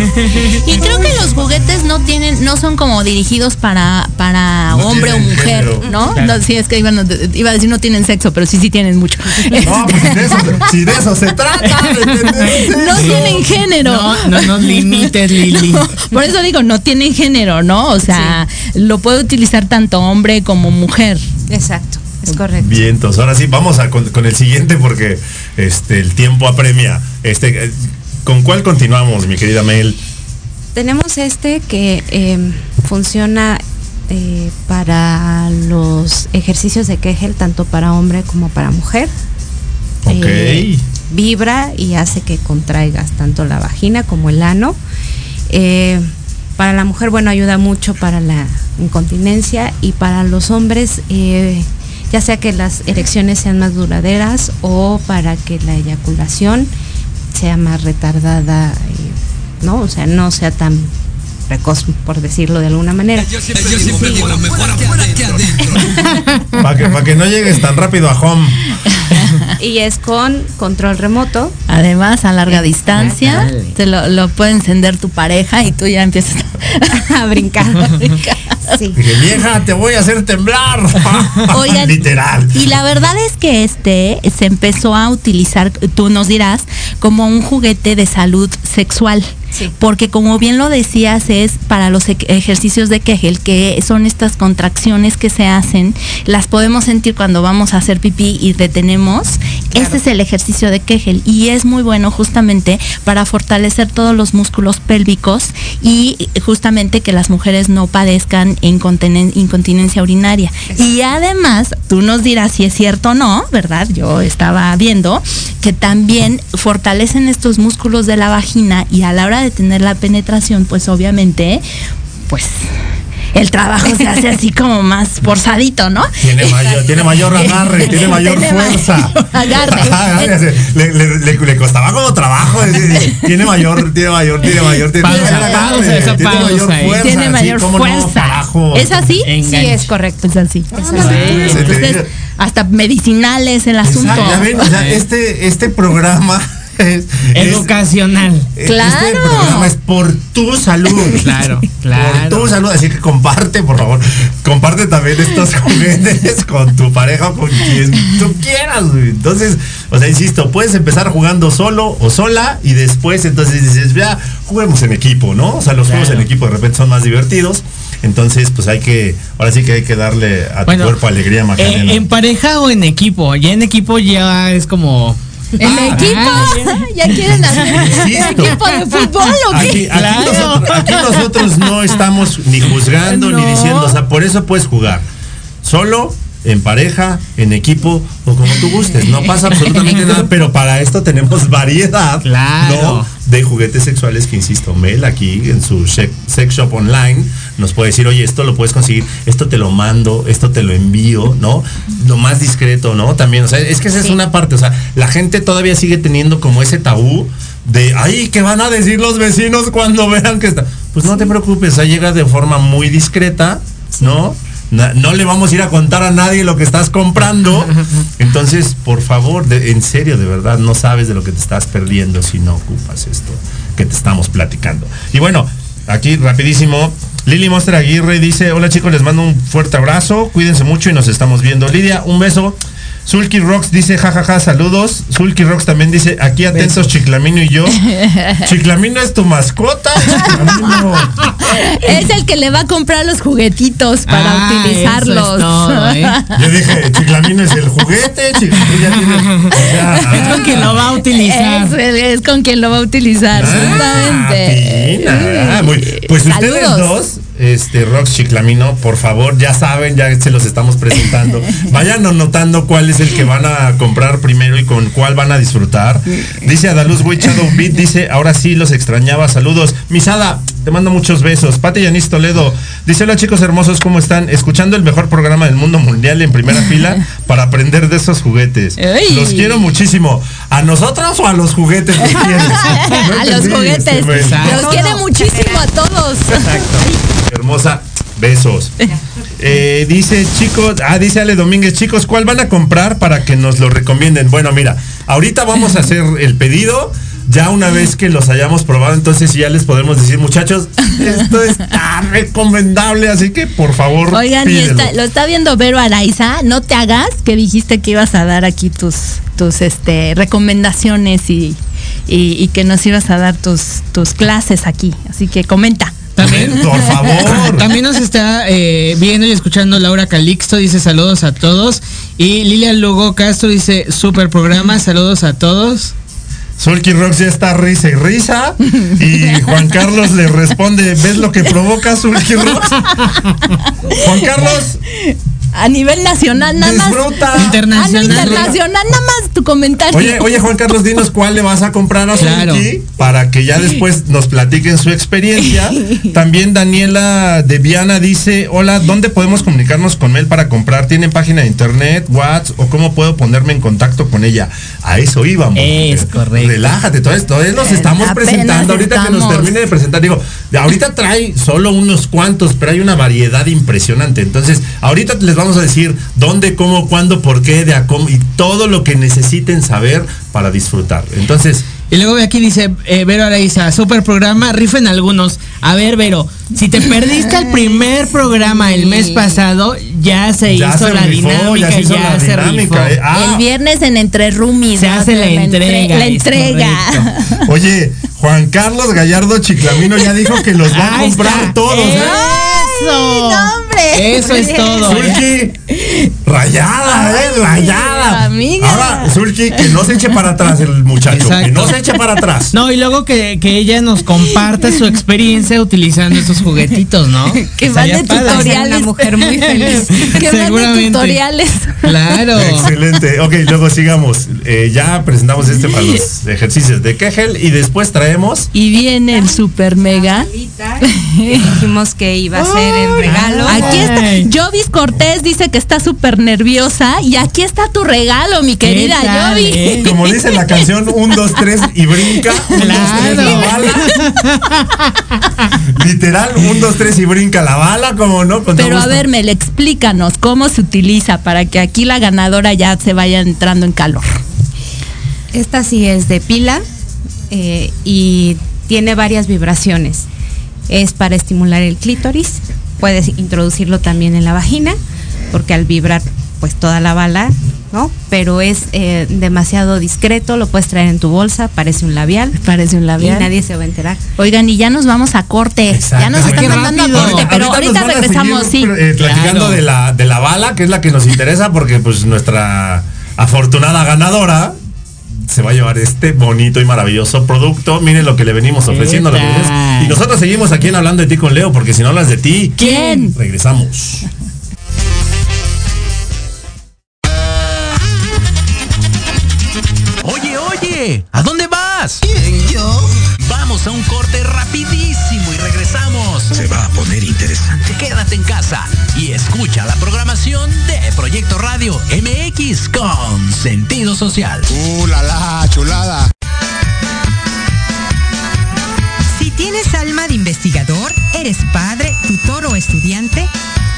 Y creo que los juguetes no tienen, no son como dirigidos para, para No hombre o mujer, género. ¿no? Claro. No, sí, es que iba, iba a decir no tienen sexo, pero sí, sí tienen mucho. No, pues si de eso, si de eso se trata. de No tienen género. No, no nos limites, Lili. No, por eso digo, no tienen género, ¿no? O sea, lo puede utilizar tanto hombre como mujer. Exacto, es correcto. Vientos. Ahora sí, vamos a con, con el siguiente porque este el tiempo apremia. Este, eh, ¿con cuál continuamos, mi querida Mel? Tenemos este que eh, funciona eh, para los ejercicios de Kegel, tanto para hombre como para mujer. Ok. Eh, vibra y hace que contraigas tanto la vagina como el ano. Para la mujer, bueno, ayuda mucho para la incontinencia y para los hombres, eh, ya sea que las erecciones sean más duraderas o para que la eyaculación sea más retardada, eh, ¿no? O sea, no sea tan precoz, por decirlo de alguna manera. Yo siempre digo, mejor afuera que adentro. Para que, pa' que no llegues tan rápido a home. Y es con control remoto. Además, a larga Sí, distancia, dale. te lo, lo puede encender tu pareja y tú ya empiezas a brincar. Sí. Dije, vieja, te voy a hacer temblar. Oigan, Literal. Y la verdad es que este se empezó a utilizar, tú nos dirás, como un juguete de salud sexual. Sí. Porque como bien lo decías, es para los ej- ejercicios de Kegel, que son estas contracciones que se hacen, las podemos sentir cuando vamos a hacer pipí y detenemos. Claro. Ese es el ejercicio de Kegel y es muy bueno justamente para fortalecer todos los músculos pélvicos y justamente que las mujeres no padezcan incontinen- incontinencia urinaria. Y además, tú nos dirás si es cierto o no, ¿verdad? Yo estaba viendo que también fortalecen estos músculos de la vagina y a la hora de tener la penetración, pues obviamente, pues el trabajo se hace así como más forzadito, ¿no? Tiene mayor, tiene mayor agarre, tiene mayor Tiene fuerza. mayor agarre. Le, le- le- le costaba como trabajo. Tiene mayor, tiene mayor, tiene mayor, tiene Pausa, mayor agarre, pausa, esa tiene mayor fuerza. Tiene mayor fuerza. ¿Es así? Sí, es correcto. Es así. Es Entonces, dice- hasta medicinales el asunto. Exacto, ya ven, o sea, este, este programa es, es- Educacional. Este Claro. programa es por tu salud. Claro, Por claro. tu salud. Así que comparte, por favor. Comparte también estos juguetes con tu pareja o con quien tú quieras. Entonces, o sea, insisto, puedes empezar jugando solo o sola y después entonces dices, ya, juguemos en equipo, ¿no? O sea, los juegos en Claro. equipo de repente son más divertidos. Entonces, pues hay que, ahora sí que hay que darle a tu Bueno, cuerpo alegría, Macarena. Eh, ¿En pareja o en equipo? Ya en equipo ya es como. ¿En Ah, equipo? ah, ¿Ya quieren hacer Insisto. equipo de fútbol o Aquí, qué? aquí Claro. nosotros, aquí nosotros no estamos ni juzgando ni diciendo, o sea, por eso puedes jugar. Solo, en pareja, en equipo o como tú gustes. No pasa absolutamente nada, pero para esto tenemos variedad Claro. ¿no? de juguetes sexuales que, insisto, Mel aquí en su sex shop online nos puede decir, oye, esto lo puedes conseguir, esto te lo mando, esto te lo envío, ¿no? Lo más discreto, ¿no? También, o sea, es que esa es una parte, o sea, la gente todavía sigue teniendo como ese tabú de, ay, ¿qué van a decir los vecinos cuando vean que está? Pues no te preocupes, o sea, llega de forma muy discreta, ¿no? No le vamos a ir a contar a nadie lo que estás comprando. Entonces, por favor, de- en serio, de verdad, no sabes de lo que te estás perdiendo si no ocupas esto que te estamos platicando. Y bueno, aquí rapidísimo. Lili Monster Aguirre dice, hola chicos, les mando un fuerte abrazo, cuídense mucho y nos estamos viendo. Lidia, un beso. Sulky Rocks dice, jajaja, saludos. Sulky Rocks también dice, aquí atentos Chiclamino y yo. Chiclamino es tu mascota. Chiclamino. Es el que le va a comprar los juguetitos para Ah, eso es utilizarlos. todo, ¿eh? Yo dije, Chiclamino es el juguete, Chiclamino ya tiene. Es con quien lo va a utilizar. Es, es con quien lo va a utilizar, justamente. Ah, muy- Pues ustedes Saludos. dos, este, Rox Chiclamino, por favor, ya saben, ya se los estamos presentando. Vayan anotando cuál es el que van a comprar primero y con cuál van a disfrutar. Dice Adaluz Way Shadow Beat, dice, ahora sí los extrañaba. Saludos. Misada, te mando muchos besos. Pati Yanis Toledo, dice, hola chicos hermosos, ¿cómo están? Escuchando el mejor programa del mundo mundial en primera fila para aprender de esos juguetes. Ey. Los quiero muchísimo. ¿A nosotros o a los juguetes que quieres? No a los juguetes. este. Los quiere muchísimo a todos. Hermosa, besos. Eh, dice chicos, ah, dice Ale Domínguez, chicos, ¿cuál van a comprar para que nos lo recomienden? Bueno, mira, ahorita vamos a hacer el pedido. Ya una vez que los hayamos probado, entonces ya les podemos decir, muchachos, esto está recomendable, así que por favor. Oigan, y está- lo está viendo Vero Araiza. No te hagas que dijiste que ibas a dar aquí tus, tus este, recomendaciones y, y, y que nos ibas a dar tus, tus clases aquí. Así que comenta. También, Por favor. También nos está eh, viendo y escuchando Laura Calixto, dice saludos a todos. Y Lilia Lugo Castro dice super programa, saludos a todos. Sulky Rocks ya está risa y risa. Y Juan Carlos le responde, ¿ves lo que provoca Sulky Rocks? Juan Carlos, a nivel nacional nada más. Disfruta. Ah, no, Internacional. internacional nada más tu comentario. Oye, oye, Juan Carlos, dinos cuál le vas a comprar a Claro. Zulki para que ya después nos platiquen su experiencia. También Daniela de Viana dice, hola, ¿dónde podemos comunicarnos con él para comprar? ¿Tienen página de internet, WhatsApp o cómo puedo ponerme en contacto con ella? A eso íbamos. Es correcto. Relájate, todavía, todavía nos estamos Apenas presentando. Ahorita que nos termine de presentar, digo, ahorita trae solo unos cuantos, pero hay una variedad impresionante. Entonces, ahorita les vamos a decir dónde, cómo, cuándo, por qué, de a cómo y todo lo que necesiten saber para disfrutar. Entonces, Y luego aquí dice eh, Vero Araiza, super programa, rifen algunos. A ver, Vero, si te perdiste el primer programa el mes pasado, ya se Ya hizo se la rifó, dinámica, ya se hizo la se dinámica, rifó. eh. Ah. El viernes en Entre Roomies. Se hace la entrega, La entrega. oye, Juan Carlos Gallardo Chiclamino ya dijo que los va a comprar está. todos. ¿eh? Eso. no, Eso es todo. Zulki, rayada, eh, Ay, rayada. amiga. Ahora, Zulki, que no se eche para atrás el muchacho, que no se eche para atrás. No, y luego que, que ella nos comparta su experiencia utilizando esos juguetitos, ¿no? Que mande tutoriales. Una mujer muy feliz. que mande tutoriales. Claro. Excelente. Ok, luego sigamos. Eh, ya presentamos este para los ejercicios de Kegel y después traemos. Y viene el super mega. Dijimos que iba a ser en regalo. Aquí está. Jovis Cortés dice que está súper nerviosa. Y aquí está tu regalo, mi querida Jovis. eh? Como dice la canción, un, dos, tres y brinca. Un, dos, tres, la bala. Literal, un, dos, tres y brinca la bala, como no. Con Pero a ver, Mel, explícanos cómo se utiliza para que aquí la ganadora ya se vaya entrando en calor. Esta sí es de pila eh, y tiene varias vibraciones. Es para estimular el clítoris. Puedes introducirlo también en la vagina, porque al vibrar, pues toda la bala, ¿no? Pero es eh, demasiado discreto, lo puedes traer en tu bolsa, parece un labial. Parece un Y labial. nadie se va a enterar. Oigan, y ya nos vamos a corte. Ya nos están mandando a corte, pero ahorita, nos van a regresamos, sí. eh, platicando Claro. de la de la bala, que es la que nos interesa, porque pues nuestra afortunada ganadora se va a llevar este bonito y maravilloso producto. Miren lo que le venimos ofreciendo. Y nosotros seguimos aquí en hablando de ti con Leo, porque si no hablas de ti, ¿Quién? regresamos. Oye, oye, ¿a dónde? Vamos a un corte rapidísimo y regresamos. Se va a poner interesante. Quédate en casa y escucha la programación de Proyecto Radio MX con sentido social. ¡Uh, la, la, chulada! Si tienes alma de investigador, eres padre, tutor o estudiante,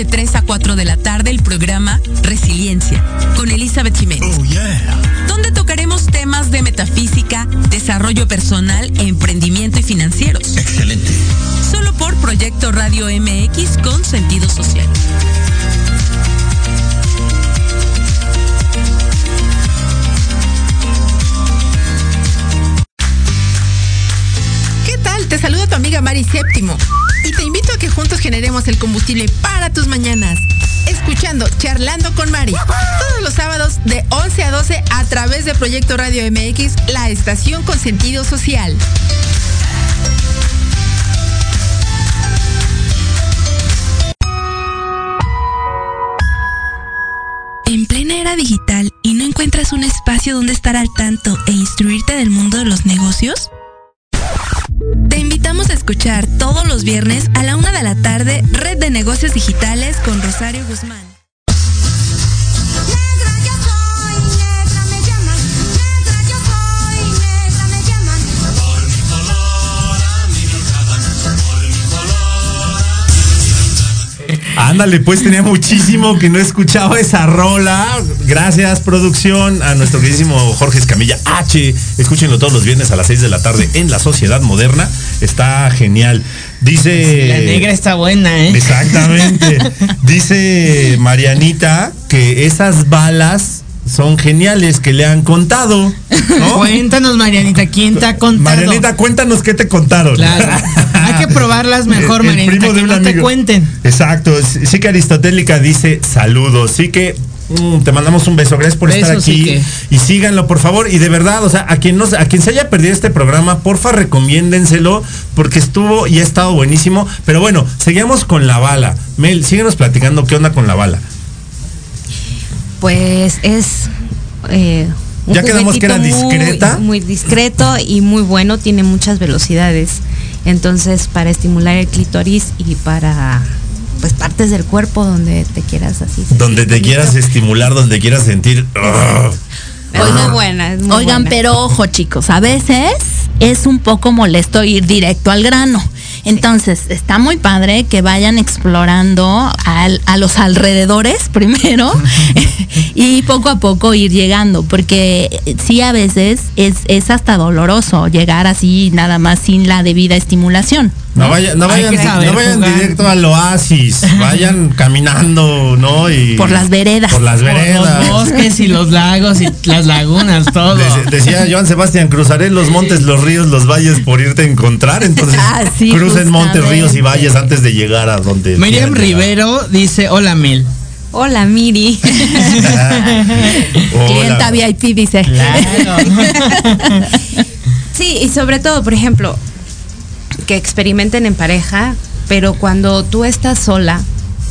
De 3 a 4 de la tarde el programa Resiliencia con Elizabeth Jiménez. Donde tocaremos temas de metafísica, desarrollo personal, emprendimiento y financieros. Excelente. Solo por Proyecto Radio MX con sentido social. ¿Qué tal? Te saluda tu amiga Mari Séptimo y te invito a que juntos generemos el combustible para tus mañanas. Escuchando Charlando con Mari todos los sábados de 11 a 12 a través de Proyecto Radio MX, la estación con sentido social. En plena era digital y no encuentras un espacio donde estar al tanto e instruirte del mundo de los negocios? Escuchar todos los viernes a la una de la tarde Red de Negocios Digitales con Rosario Guzmán. Ándale, pues tenía muchísimo que no escuchaba esa rola. Gracias, producción, a nuestro queridísimo Jorge Escamilla H. Escúchenlo todos los viernes a las 6 de la tarde en La Sociedad Moderna. Está genial. Dice. La negra está buena, ¿eh? Exactamente. Dice Marianita que esas balas son geniales que le han contado. ¿no? Cuéntanos, Marianita, ¿quién te ha contado? Marianita, cuéntanos qué te contaron. Claro. Hay que probarlas mejor, El- el Marianita, primo de que un no te cuenten. Exacto, sí que Aristotélica dice saludos, sí que mm, te mandamos un beso, gracias por estar sí aquí y síganlo por favor y de verdad, o sea, a quien no, a quien se haya perdido este programa, porfa recomiéndenselo porque estuvo y ha estado buenísimo, pero bueno, seguimos con la bala. Mel, síguenos platicando qué onda con la bala. Pues es. eh, un Ya quedamos que era juguetito muy- discreto y muy bueno, tiene muchas velocidades. Entonces, para estimular el clítoris y para pues partes del cuerpo donde te quieras así. Donde te quieras estimular, donde quieras sentir. Es muy buena, es muy Oigan, buena. pero ojo chicos, a veces es un poco molesto ir directo al grano. Entonces, está muy padre que vayan explorando al- a los alrededores primero y poco a poco ir llegando, porque sí a veces es, es hasta doloroso llegar así nada más sin la debida estimulación. No, vaya- no vayan, no vayan jugar. directo al oasis, vayan caminando, ¿no? Y Por las veredas. Por las Por veredas. los bosques y los lagos y las lagunas, todo. Dec- Decía Joan Sebastián, cruzaré los montes, los ríos, los valles por irte a encontrar. Entonces, Ah, sí, crucen montes, ríos y valles antes de llegar a donde. Miriam. Rivero dice, hola Mel. Hola, Miri. Hola. Clienta VIP dice. Sí, y sobre todo, por ejemplo, que experimenten en pareja, pero cuando tú estás sola,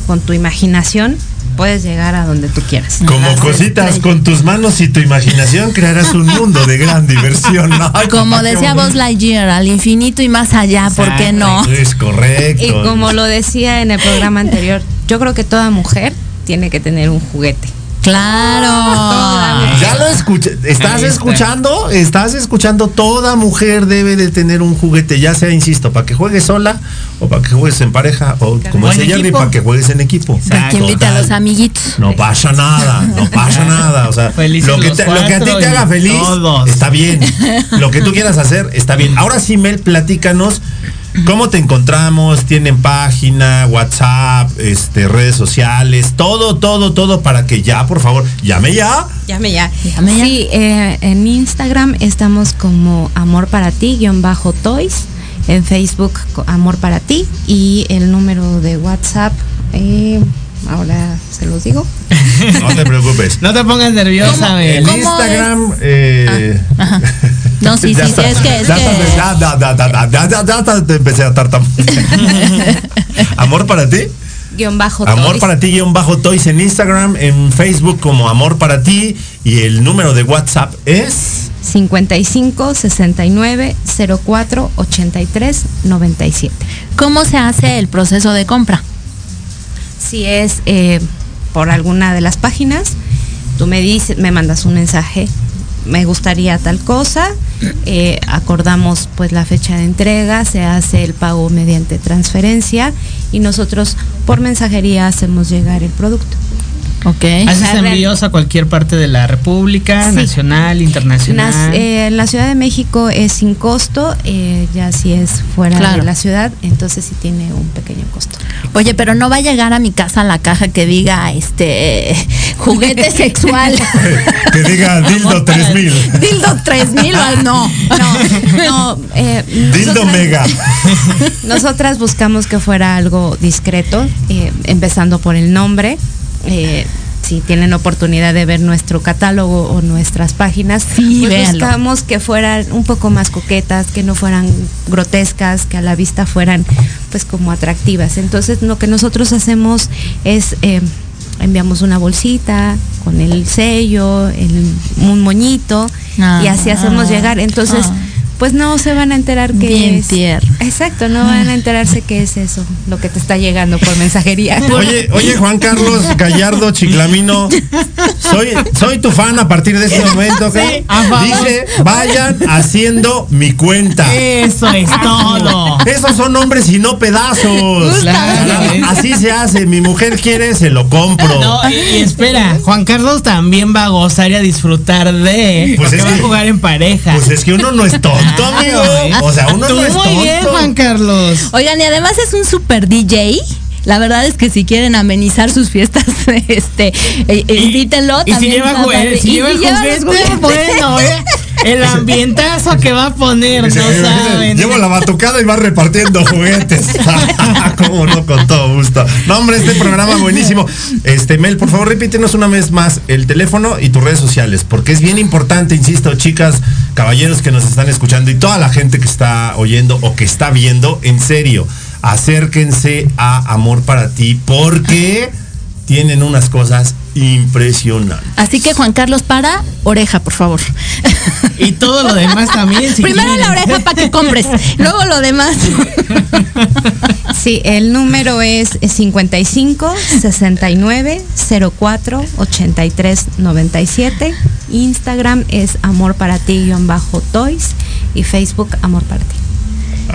con tu imaginación, puedes llegar a donde tú quieras. Como cositas con tus manos y tu imaginación crearás un mundo de gran diversión. Como decía Buzz bonito. Lightyear, al infinito y más allá, ¿por qué no? Es correcto. Y como lo decía en el programa anterior, yo creo que toda mujer tiene que tener un juguete. Claro. Ya lo escuché. ¿Estás escuchando? ¿Estás escuchando? Toda mujer debe de tener un juguete, ya sea, insisto, para que juegues sola o para que juegues en pareja o como dice Jerry, para que juegues en equipo. Que invite a Total. los amiguitos. No pasa nada, no pasa nada. O sea, lo que, te- lo que a ti te haga feliz todos. está bien. Lo que tú quieras hacer está bien. Ahora sí, Mel, platícanos. ¿Cómo te encontramos? ¿Tienen página, WhatsApp, este, redes sociales? Todo, todo, todo para que ya, por favor, llame ya. Llame ya. Llame ya. Sí, eh, en Instagram estamos como Amor para ti, guion bajo toys. En Facebook, Amor para ti. Y el número de WhatsApp, eh, ahora se los digo. No te preocupes. No te pongas nerviosa. En ¿Cómo Instagram, eh, Ajá. No, sí, sí, sí, es que es que... empecé a tartamudear. ¿Amor para ti? Guión bajo Amor para ti, guion bajo Toys en Instagram, en Facebook como Amor para ti y el número de WhatsApp es... 55 69 04 83 97. ¿Cómo se hace el proceso de compra? Si es eh, por alguna de las páginas, tú me dices, me mandas un mensaje me gustaría tal cosa, eh, acordamos pues la fecha de entrega, se hace el pago mediante transferencia y nosotros por mensajería hacemos llegar el producto. Ok. Haces sea, envíos a cualquier parte de la República, Sí. nacional, internacional. Nas- eh, en la Ciudad de México es sin costo, eh, ya si es fuera Claro. de la ciudad, entonces sí tiene un pequeño costo. Oye, pero no va a llegar a mi casa la caja que diga este juguete sexual. que diga Dildo 3000. Dildo 3000 o no. No, no, eh, Dildo nosotras- Mega. Nosotras buscamos que fuera algo discreto, eh, empezando por el nombre. Eh, si tienen oportunidad de ver nuestro catálogo o nuestras páginas, Sí, pues buscamos que fueran un poco más coquetas, que no fueran grotescas, que a la vista fueran pues como atractivas. Entonces lo que nosotros hacemos es eh, enviamos una bolsita con el sello, el, un moñito y así hacemos Ah, llegar. Entonces ah. Pues no se van a enterar que Bien es tierno. Exacto, no van a enterarse que es eso, lo que te está llegando por mensajería. Oye, oye Juan Carlos Gallardo Chiclamino, soy, soy tu fan a partir de este momento, ¿ok? Sí. Dice, vayan haciendo mi cuenta. Eso es todo. Esos son hombres y no pedazos. Claro. Así se hace. Mi mujer quiere, se lo compro. No, y, espera, Juan Carlos también va a gozar y a disfrutar de, Pues porque es va que- a jugar en pareja. Pues es que uno no es tonto, amigo. O sea, uno Tú no es muy bien, tonto. Juan Carlos. Oigan, y además es un super DJ La verdad es que si quieren amenizar sus fiestas, este, eh, invítenlo. Y si lleva estar- si lleva si lleva juguete, los juguetes. bueno, ¿eh? El ambientazo que va a poner, no saben. Llevo la batucada y va repartiendo juguetes. ¿Cómo no? Con todo gusto. No, hombre, este programa buenísimo. Este, Mel, por favor, repítenos una vez más el teléfono y tus redes sociales, porque es bien importante, insisto, chicas, caballeros que nos están escuchando y toda la gente que está oyendo o que está viendo, en serio, acérquense a Amor para ti, porque tienen unas cosas impresionantes. Así que Juan Carlos, para oreja, por favor. Y todo lo demás también. si Primero quieren. la oreja para que compres, luego lo demás. Sí, el número es 55 69 04 83 97. Instagram es amor para ti bajo toys y Facebook amor para ti.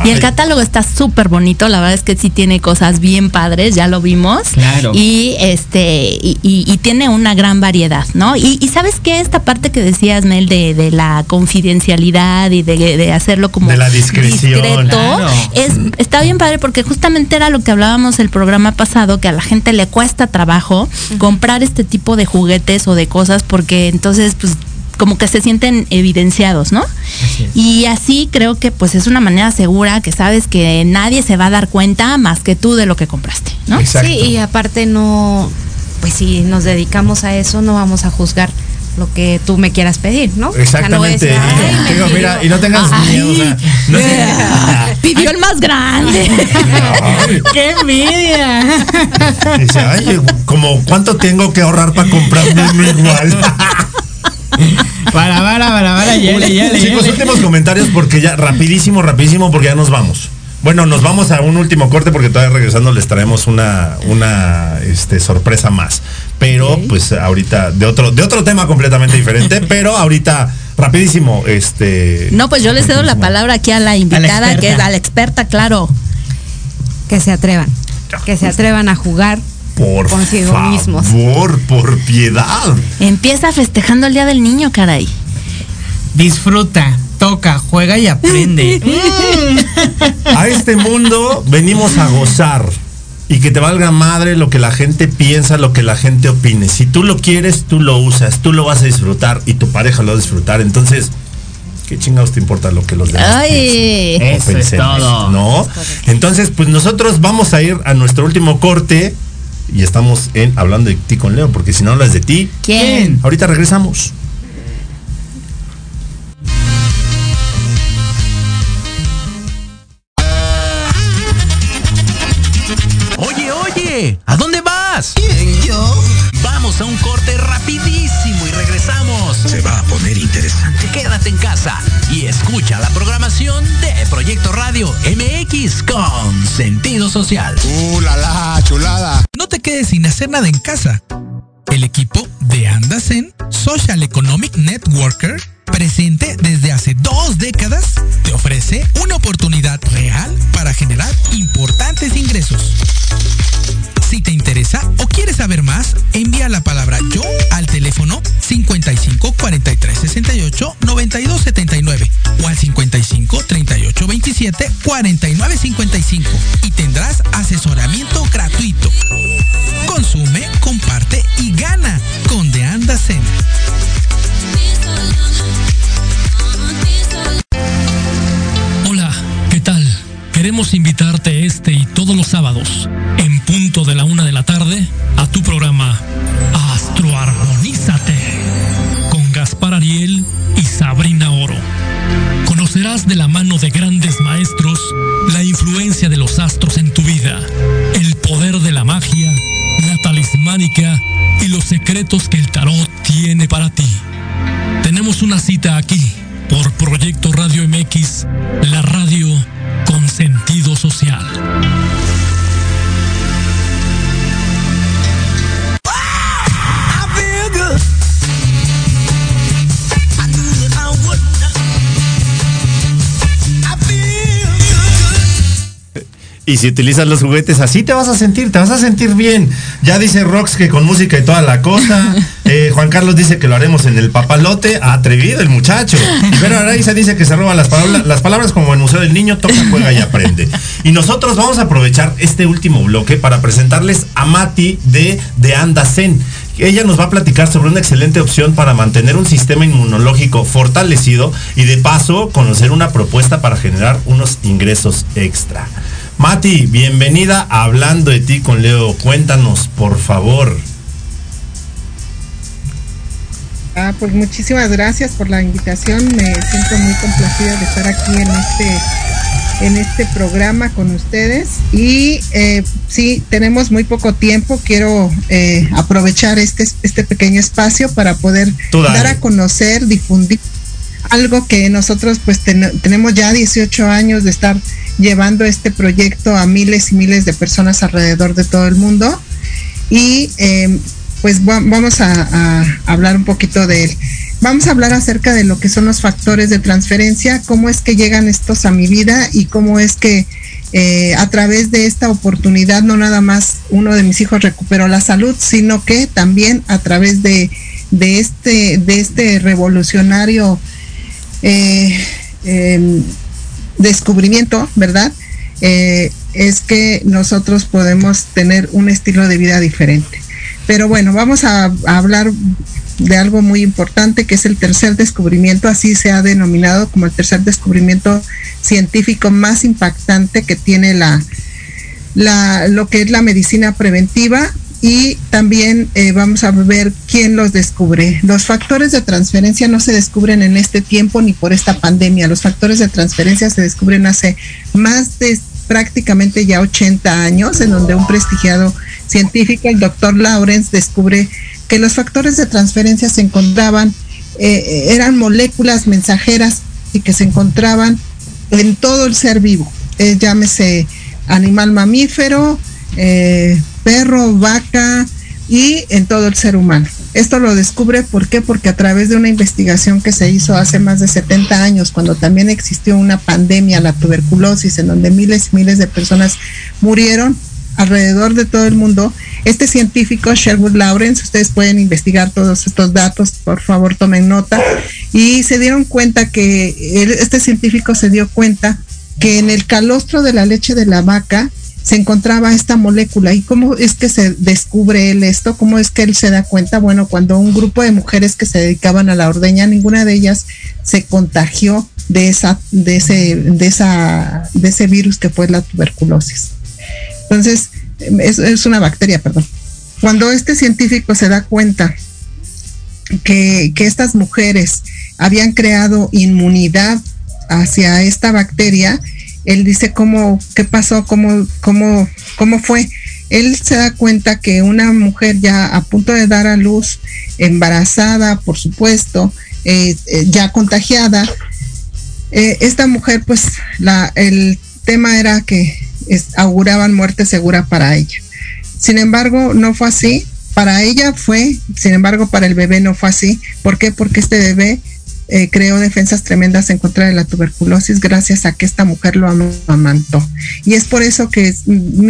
Y el catálogo está súper bonito, la verdad es que sí tiene cosas bien padres, ya lo vimos. Claro. Y este, y, y- y tiene una gran variedad, ¿no? Y, y sabes qué, esta parte que decías, Mel, de, de la confidencialidad y de, de hacerlo como De la discreción. discreto, Claro. es, está bien padre porque justamente era lo que hablábamos el programa pasado, que a la gente le cuesta trabajo comprar este tipo de juguetes o de cosas porque entonces, pues, como que se sienten evidenciados, ¿no? Y así creo que pues es una manera segura que sabes que nadie se va a dar cuenta más que tú de lo que compraste, ¿no? Exacto. Sí, y aparte no, pues si nos dedicamos a eso, no vamos a juzgar lo que tú me quieras pedir, ¿no? O sea, no Exactamente. mira, y no tengas Ay. miedo. o sea, no sé- Pidió el más grande. Ay, ¡Qué envidia! Dice, ay, como cuánto tengo que ahorrar para comprarme uno igual. Para, para, para, para, ya, ya, ya. Chicos, últimos comentarios porque ya, rapidísimo, rapidísimo, porque ya nos vamos. Bueno, nos vamos a un último corte porque todavía regresando les traemos una, una este, sorpresa más. Pero, pues ahorita, de otro, de otro tema completamente diferente, pero ahorita, rapidísimo, este. No, pues yo le cedo la palabra aquí a la invitada, experta. que es a la experta, claro. Que se atrevan, que se atrevan a jugar Por consigo favor, mismos. por piedad. Empieza festejando el Día del Niño, caray. Disfruta, toca, juega y aprende. A este mundo venimos a gozar y que te valga madre lo que la gente piensa, lo que la gente opine. Si tú lo quieres, tú lo usas, tú lo vas a disfrutar y tu pareja lo va a disfrutar. Entonces, ¿qué chingados te importa lo que los demás Ay. piensen Eso es todo. ¿No? Entonces, pues nosotros vamos a ir a nuestro último corte y estamos en hablando de ti con Leo, porque si no hablas de ti, ¿Quién? ahorita regresamos. Oye, oye, ¿a dónde vas? yo? Vamos a un corte rapidísimo y regresamos. Se va a poner interesante. Quédate en casa y escucha la programación de Proyecto Radio MX con sentido social. Uh, la la, chulada. Te quedes sin hacer nada en casa. El equipo de Andasen Social Economic Networker, presente desde hace dos décadas, te ofrece una oportunidad real para generar importantes ingresos. Si te interesa o quieres saber más, envía la palabra yo al teléfono 55 43 68 92 79 o al 55 38 27 49 55 y tendrás asesoramiento gratuito. Consume, comparte y gana con The Andasen. Hola, ¿qué tal? Queremos invitarte este y todos los sábados, en punto de la una de la tarde, a tu programa Astroarmonízate, con Gaspar Ariel y Sabrina Oro. Conocerás de la mano de grandes maestros la influencia de los astros en tu vida, el poder de la magia, y los secretos que el tarot tiene para ti. Tenemos una cita aquí por Proyecto Radio MX, la radio con sentido social. Y si utilizas los juguetes así te vas a sentir, te vas a sentir bien. Ya dice Rox que con música y toda la cosa. Eh, Juan Carlos dice que lo haremos en el papalote. Atrevido el muchacho. Vera Araiza dice que se roban las palabras, las palabras como el Museo del Niño, toca, juega y aprende. Y nosotros vamos a aprovechar este último bloque para presentarles a Mati de, de Andacen. Ella nos va a platicar sobre una excelente opción para mantener un sistema inmunológico fortalecido y de paso conocer una propuesta para generar unos ingresos extra. Mati, bienvenida a Hablando de ti con Leo. Cuéntanos, por favor. Ah, pues muchísimas gracias por la invitación. Me siento muy complacida de estar aquí en este en este programa con ustedes y eh, sí tenemos muy poco tiempo quiero eh, aprovechar este este pequeño espacio para poder dar a conocer difundir algo que nosotros pues tenemos ya 18 años de estar llevando este proyecto a miles y miles de personas alrededor de todo el mundo y eh, pues vamos a, hablar un poquito de él. Vamos a hablar acerca de lo que son los factores de transferencia, cómo es que llegan estos a mi vida y cómo es que eh, a través de esta oportunidad no nada más uno de mis hijos recuperó la salud, sino que también a través de, este, de este revolucionario eh, em, descubrimiento, ¿verdad? Eh, es que nosotros podemos tener un estilo de vida diferente. Pero bueno, vamos a, hablar de algo muy importante que es el tercer descubrimiento, así se ha denominado como el tercer descubrimiento científico más impactante que tiene la, lo que es la medicina preventiva y también eh, vamos a ver quién los descubre. Los factores de transferencia no se descubren en este tiempo ni por esta pandemia. Los factores de transferencia se descubren hace más de prácticamente ya 80 años, en donde un prestigiado científico, el doctor Lawrence, descubre que los factores de transferencia se encontraban, eh, eran moléculas mensajeras y que se encontraban en todo el ser vivo, eh, llámese animal mamífero, eh, perro, vaca y en todo el ser humano. Esto lo descubre, ¿por qué? Porque a través de una investigación que se hizo hace más de 70 años, cuando también existió una pandemia, la tuberculosis, en donde miles y miles de personas murieron alrededor de todo el mundo, este científico, Sherwood Lawrence, ustedes pueden investigar todos estos datos, por favor tomen nota, y se dieron cuenta que este científico se dio cuenta que en el calostro de la leche de la vaca se encontraba esta molécula. ¿Y cómo es que se descubre él esto? ¿Cómo es que él se da cuenta? Bueno, cuando un grupo de mujeres que se dedicaban a la ordeña, ninguna de ellas se contagió de esa, de ese, de esa, de ese virus que fue la tuberculosis. Entonces, es, una bacteria, perdón. Cuando este científico se da cuenta que, que estas mujeres habían creado inmunidad hacia esta bacteria, él dice cómo, qué pasó, cómo, cómo, cómo fue. Él se da cuenta que una mujer ya a punto de dar a luz, embarazada, por supuesto, eh, eh, ya contagiada, eh, esta mujer, pues, la, el tema era que auguraban muerte segura para ella. Sin embargo, no fue así. Para ella fue, sin embargo, para el bebé no fue así. ¿Por qué? Porque este bebé eh, creó defensas tremendas en contra de la tuberculosis gracias a que esta mujer lo amantó. Y es por eso que